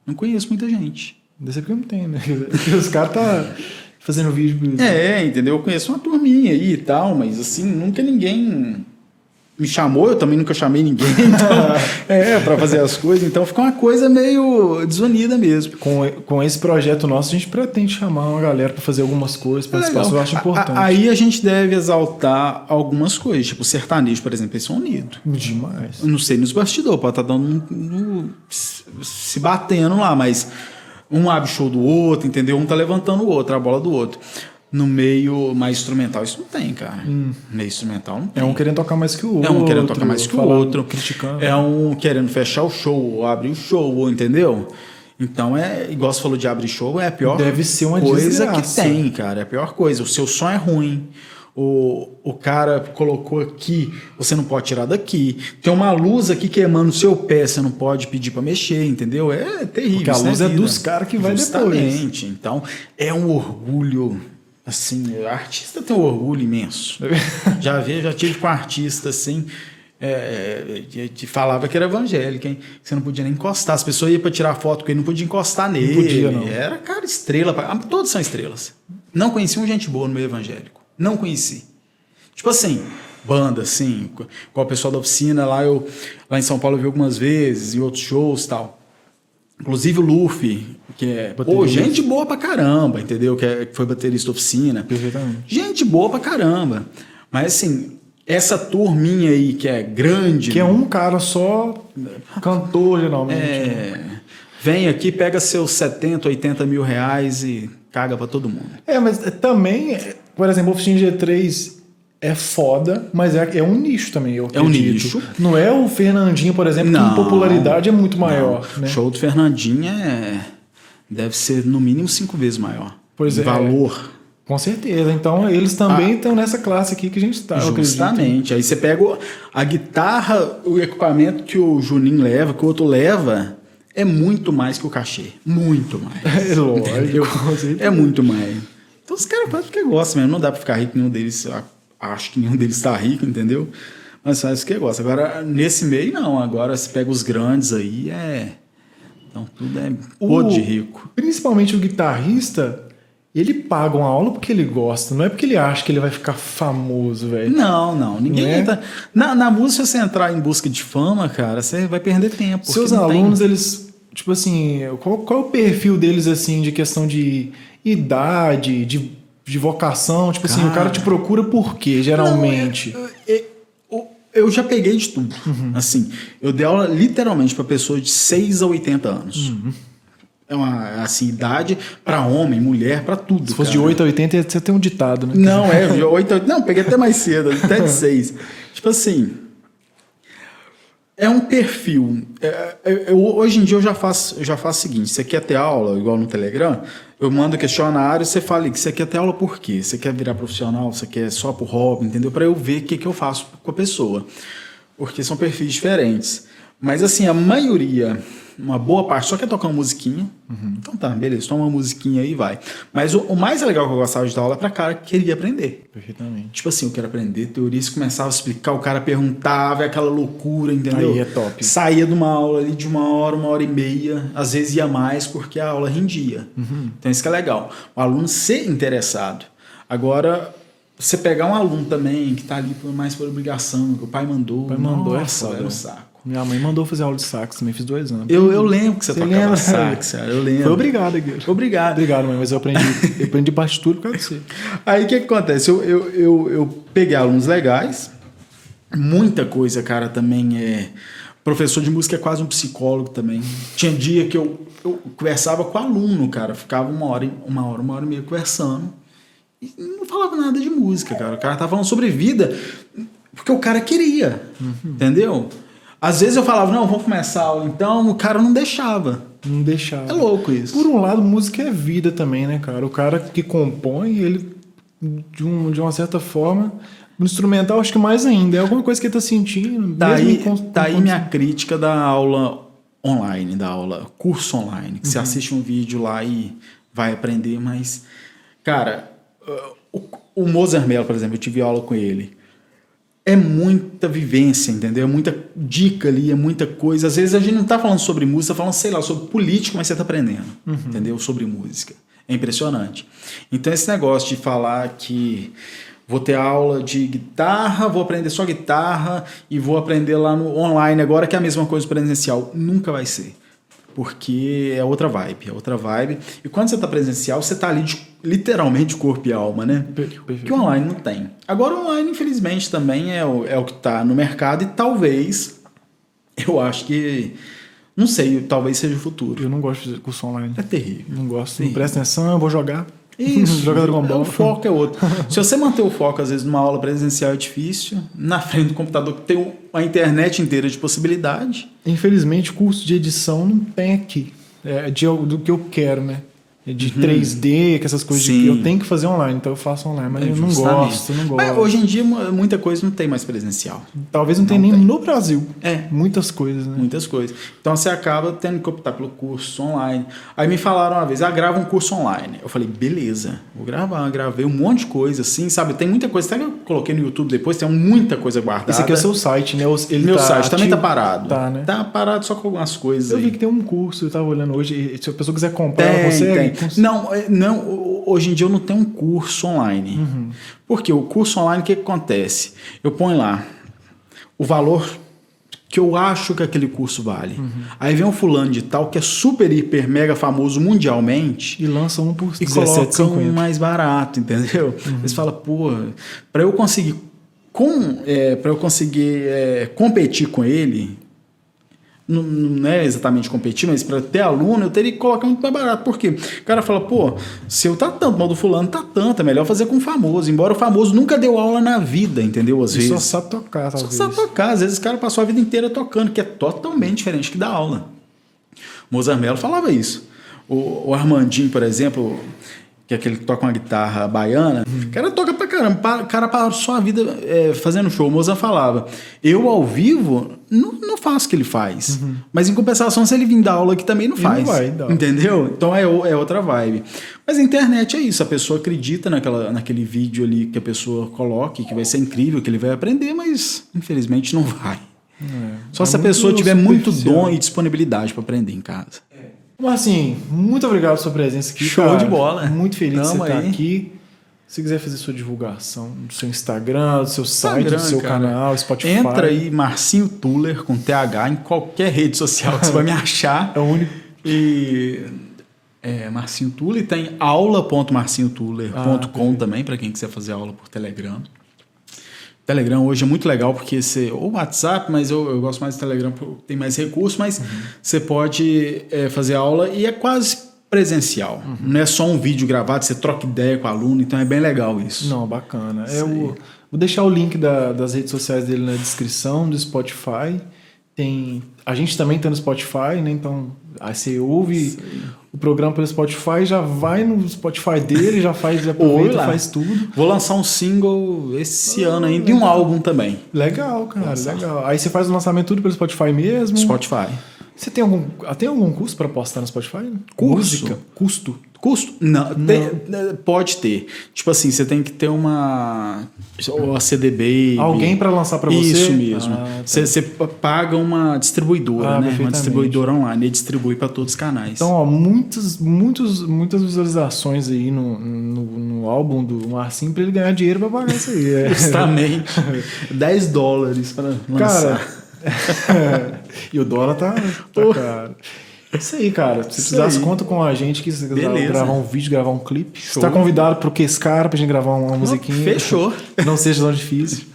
Não conheço muita gente. Desse porque não tem, né? Porque os caras tá fazendo vídeo. É, entendeu? Eu conheço uma turminha aí e tal, mas assim, nunca ninguém me chamou, eu também nunca chamei ninguém, então, é, para fazer as coisas, então fica uma coisa meio desunida mesmo. Com, com esse projeto nosso, a gente pretende chamar uma galera pra fazer algumas coisas, participação, eu acho importante. Aí a gente deve exaltar algumas coisas, tipo o sertanejo, por exemplo, eles são unidos. Demais. Eu não sei nos bastidores, pode estar dando um- um- se batendo lá, mas um abre show do outro, entendeu? Um tá levantando o outro, a bola do outro. No meio mais instrumental, isso não tem, cara. Meio instrumental não tem. É um querendo tocar mais que o outro. É um querendo tocar mais que o outro. Criticando. É um querendo fechar o show, ou abrir o show, ou entendeu? Então é, igual você falou de abrir show, é a pior Deve ser uma coisa desgraça. que tem, cara. É a pior coisa. O seu som é ruim. O, o cara colocou aqui, você não pode tirar daqui. Tem uma luz aqui queimando o seu pé, você não pode pedir pra mexer, entendeu? É terrível. Porque a luz é vida. dos caras que vai depois. Justamente. Então é um orgulho. Assim, artista tem um orgulho imenso. já vi, já tive com artista assim. É, que, que falava que era evangélico, hein? Você não podia nem encostar. As pessoas iam pra tirar foto com ele, não podia encostar nele. podia, não. Era, cara, estrela. ah, Todos são estrelas. Não conheci um gente boa no meio evangélico. Não conheci. Tipo assim, banda, assim, com o pessoal da oficina lá, eu lá em São Paulo eu vi algumas vezes, em outros shows e tal. Inclusive o Luffy, que é pô, gente boa pra caramba, entendeu? Que, é- que foi baterista oficina. Perfeitamente. Gente boa pra caramba. Mas assim, essa turminha aí que é grande. Que é um cara só, cantor, geralmente. é, vem aqui, pega seus 70, 80 mil reais e caga pra todo mundo. É, mas também, por exemplo, o Oficina G3 é foda, mas é, é um nicho também, eu É um acredito. nicho. Não é o Fernandinho, por exemplo, que em popularidade é muito maior. Não. Né? O show do Fernandinho é, deve ser no mínimo cinco vezes maior. Pois é. Valor. Com certeza. Então eles também estão nessa classe aqui que a gente está. acredito. Justamente. Aí você pega a guitarra, o equipamento que o Juninho leva, que o outro leva, é muito mais que o cachê. Muito mais. É lógico. É muito mais. Então os caras fazem porque gostam mesmo. Não dá pra ficar rico, nenhum deles. Acho que nenhum deles tá rico, entendeu? Mas faz porque gosta. Agora, nesse meio, não. Agora você pega os grandes aí, é. Então tudo é O- podre de rico. Principalmente o guitarrista, ele paga uma aula porque ele gosta, não é porque ele acha que ele vai ficar famoso, velho. Não, não. Ninguém Não é? entra. Na, na música, se você entrar em busca de fama, cara, você vai perder tempo. Seus não tem- alunos, eles, tipo assim, qual, qual é o perfil deles, assim, de questão de idade, de, de vocação? Tipo assim, o cara Cara. te procura por quê, geralmente? Não, eu, eu- eu já peguei de tudo. Uhum. Assim, eu dei aula literalmente para pessoas de 6 a 80 anos. Uhum. É uma assim, idade para homem, mulher, para tudo. Se fosse cara. de 8 a 80, você tem um ditado, né? Não, é, de 8 a- Não, peguei até mais cedo, até de 6. Tipo assim. É um perfil. É, eu- eu- hoje em dia eu já faço, eu já faço o seguinte: você quer ter aula, igual no Telegram, eu mando questionário e você fala que você quer ter aula por quê? Você quer virar profissional? Você quer só por hobby? Entendeu? Para eu ver o que, que eu faço com a pessoa. Porque são perfis diferentes. Mas assim, a maioria, uma boa parte, só quer tocar uma musiquinha. Então tá, beleza, toma uma musiquinha aí e vai. Mas o, o mais legal que eu gostava de dar aula é pra cara que queria aprender. Perfeitamente. Tipo assim, eu quero aprender teoria, você começava a explicar, o cara perguntava, é aquela loucura, entendeu? Aí é top. Saía de uma aula ali de uma hora, uma hora e meia, às vezes ia mais porque a aula rendia. Uhum. Então isso que é legal. O aluno ser interessado. Agora, você pegar um aluno também que tá ali mais por obrigação, que o pai mandou. O pai mandou, é nossa, foda. era um saco. Minha mãe mandou fazer aula de sax também, fiz dois anos. Eu, eu lembro que você, Você tocava lembra? sax, cara. Eu lembro. Foi obrigado aqui. Obrigado. Obrigado, mãe, mas eu aprendi, eu aprendi partitura por causa de você. Aí o que, que acontece? Eu, eu, eu, eu peguei alunos legais, muita coisa, cara, também é. Professor de música é quase um psicólogo também. Tinha dia que eu, eu conversava com aluno, cara, ficava uma hora, uma hora, uma hora e meia conversando. E não falava nada de música, cara. O cara tava falando sobre vida porque o cara queria, entendeu? Às vezes eu falava, não, vamos começar a aula então, o cara não deixava. Não deixava. É louco isso. Por um lado, música é vida também, né, cara? O cara que compõe, ele, de, um, de uma certa forma, no instrumental, acho que mais ainda. É alguma coisa que ele tá sentindo. Tá mesmo aí, em con- tá aí em minha crítica da aula online, da aula curso online, que você assiste um vídeo lá e vai aprender, mas, cara, o, o Mozart Mello, por exemplo, eu tive aula com ele. É muita vivência, entendeu? É muita dica ali, é muita coisa. Às vezes a gente não tá falando sobre música, tá falando, sei lá, sobre política, mas você tá aprendendo, entendeu? Sobre música. É impressionante. Então esse negócio de falar que vou ter aula de guitarra, vou aprender só guitarra e vou aprender lá no online agora que é a mesma coisa presencial, nunca vai ser. Porque é outra vibe, é outra vibe. E quando você tá presencial, você tá ali de, literalmente corpo e alma, né? Que o online não tem. Agora, o online, infelizmente, também é o, é o que está no mercado e talvez, eu acho que, não sei, talvez seja o futuro. Eu não gosto de fazer curso online. É terrível. Não gosto. Não presta atenção, eu vou jogar. Isso, Joga Dragon Ball. o foco é outro. Se você manter o foco, às vezes, numa aula presencial é difícil, na frente do computador que tem a internet inteira de possibilidade. Infelizmente, curso de edição não tem aqui. É de, do que eu quero, né? De 3D, que essas coisas Uhum. Sim. que eu tenho que fazer online, então eu faço online. Mas É, eu não gosto, não gosto. Mas hoje em dia, mu- muita coisa não tem mais presencial. Talvez não tenha nem no Brasil. É. Muitas coisas, né? Muitas coisas. Então você acaba tendo que optar pelo curso online. Aí me falaram uma vez, ah, grava um curso online. Eu falei, beleza, vou gravar. Gravei um monte de coisa, assim, sabe? Tem muita coisa, até que eu coloquei no YouTube depois, tem muita coisa guardada. Esse aqui é o seu site, né? Ele Meu tá site também tá ativo? parado. Tá, né? Tá parado só com algumas coisas Eu aí. vi que tem um curso, eu tava olhando hoje. Se a pessoa quiser comprar, Tem, você tem. Não, é, não, ho- hoje em dia eu não tenho um curso online. Uhum. Porque o curso online, o que, que acontece? Eu ponho lá o valor que eu acho que aquele curso vale. Uhum. Aí vem um fulano de tal que é super, hiper, mega famoso mundialmente E lança um por e coloca um 17,50. mais barato, entendeu? Uhum. Eles falam, pô, para eu conseguir com, é, para eu conseguir é, competir com ele, não, não é exatamente competir, mas para ter aluno eu teria que colocar muito mais barato. Por quê? O cara fala, pô, se eu tá tanto mal do fulano, tá tanto, é melhor fazer com o famoso. Embora o famoso nunca deu aula na vida, entendeu? Às E vezes. só sabe tocar, Só talvez. sabe tocar. Às vezes o cara passou a vida inteira tocando, que é totalmente diferente que dar aula. Mozart Mello falava isso. O, o Armandinho, por exemplo, que é aquele que toca uma guitarra baiana, o cara toca pra caramba. O cara passou a vida é, fazendo show. O Mozart falava: Eu ao vivo não, não faço o que ele faz. Mas em compensação, se ele vir dar aula aqui também não Ele não faz. vai aula. Entendeu? Então é, o- é outra vibe. Mas a internet é isso. A pessoa acredita naquela, naquele vídeo ali que a pessoa coloque, que vai ser incrível, que ele vai aprender, mas infelizmente não vai. Só É se a pessoa tiver muito dom e disponibilidade para aprender em casa. Mas assim, muito obrigado pela sua presença aqui. Show cara. de bola. Muito feliz Tamo de você estar aqui. Se quiser fazer sua divulgação do seu Instagram, do seu site, Instagram, do seu cara. canal, Spotify. Entra aí, Marcinho Tuller, com TH, em qualquer rede social que você vai me achar. É o único. E é, Marcinho Tuller tem aula.marcinhotuller.com Ah, também, para quem quiser fazer aula por Telegram. Telegram hoje é muito legal porque você. Ou WhatsApp, mas eu, eu gosto mais do Telegram porque tem mais recursos, mas Uhum. você pode é, fazer aula e é quase presencial. Uhum. Não é só um vídeo gravado, você troca ideia com o aluno, então é bem legal isso. Não, bacana. É Isso aí. vou deixar o link da- das redes sociais dele na descrição, do Spotify. Tem, a gente também tá no Spotify, né? Então, aí você ouve o programa pelo Spotify, já vai no Spotify dele, já faz, já aproveita, lá. faz tudo. Vou lançar um single esse ano ainda e um álbum também. Legal, cara, Nossa. legal. Aí você faz o lançamento tudo pelo Spotify mesmo. Spotify. Você tem algum, ah, tem algum custo para postar no Spotify? Curso? Música? Custo? Custo? Não, tem- pode ter. Tipo assim, você tem que ter uma. Ou a CDB. Alguém para lançar para você? Isso mesmo. Ah, tá. Você você paga uma distribuidora, Ah, né? Uma distribuidora online e distribui para todos os canais. Então, ó, muitas, muitos, muitas visualizações aí no, no, no álbum do Marcinho para ele ganhar dinheiro para pagar isso aí. É. Justamente. 10 dólares para lançar. Cara, e o dólar tá, tá caro. Isso aí, cara. Se Isso precisasse, aí. conta com a gente que se quiser Beleza. gravar um vídeo, gravar um clipe. Você Show. tá convidado pro Quescara pra gente gravar uma musiquinha. Fechou. Não seja tão difícil.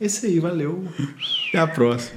Esse aí, valeu. Até a próxima.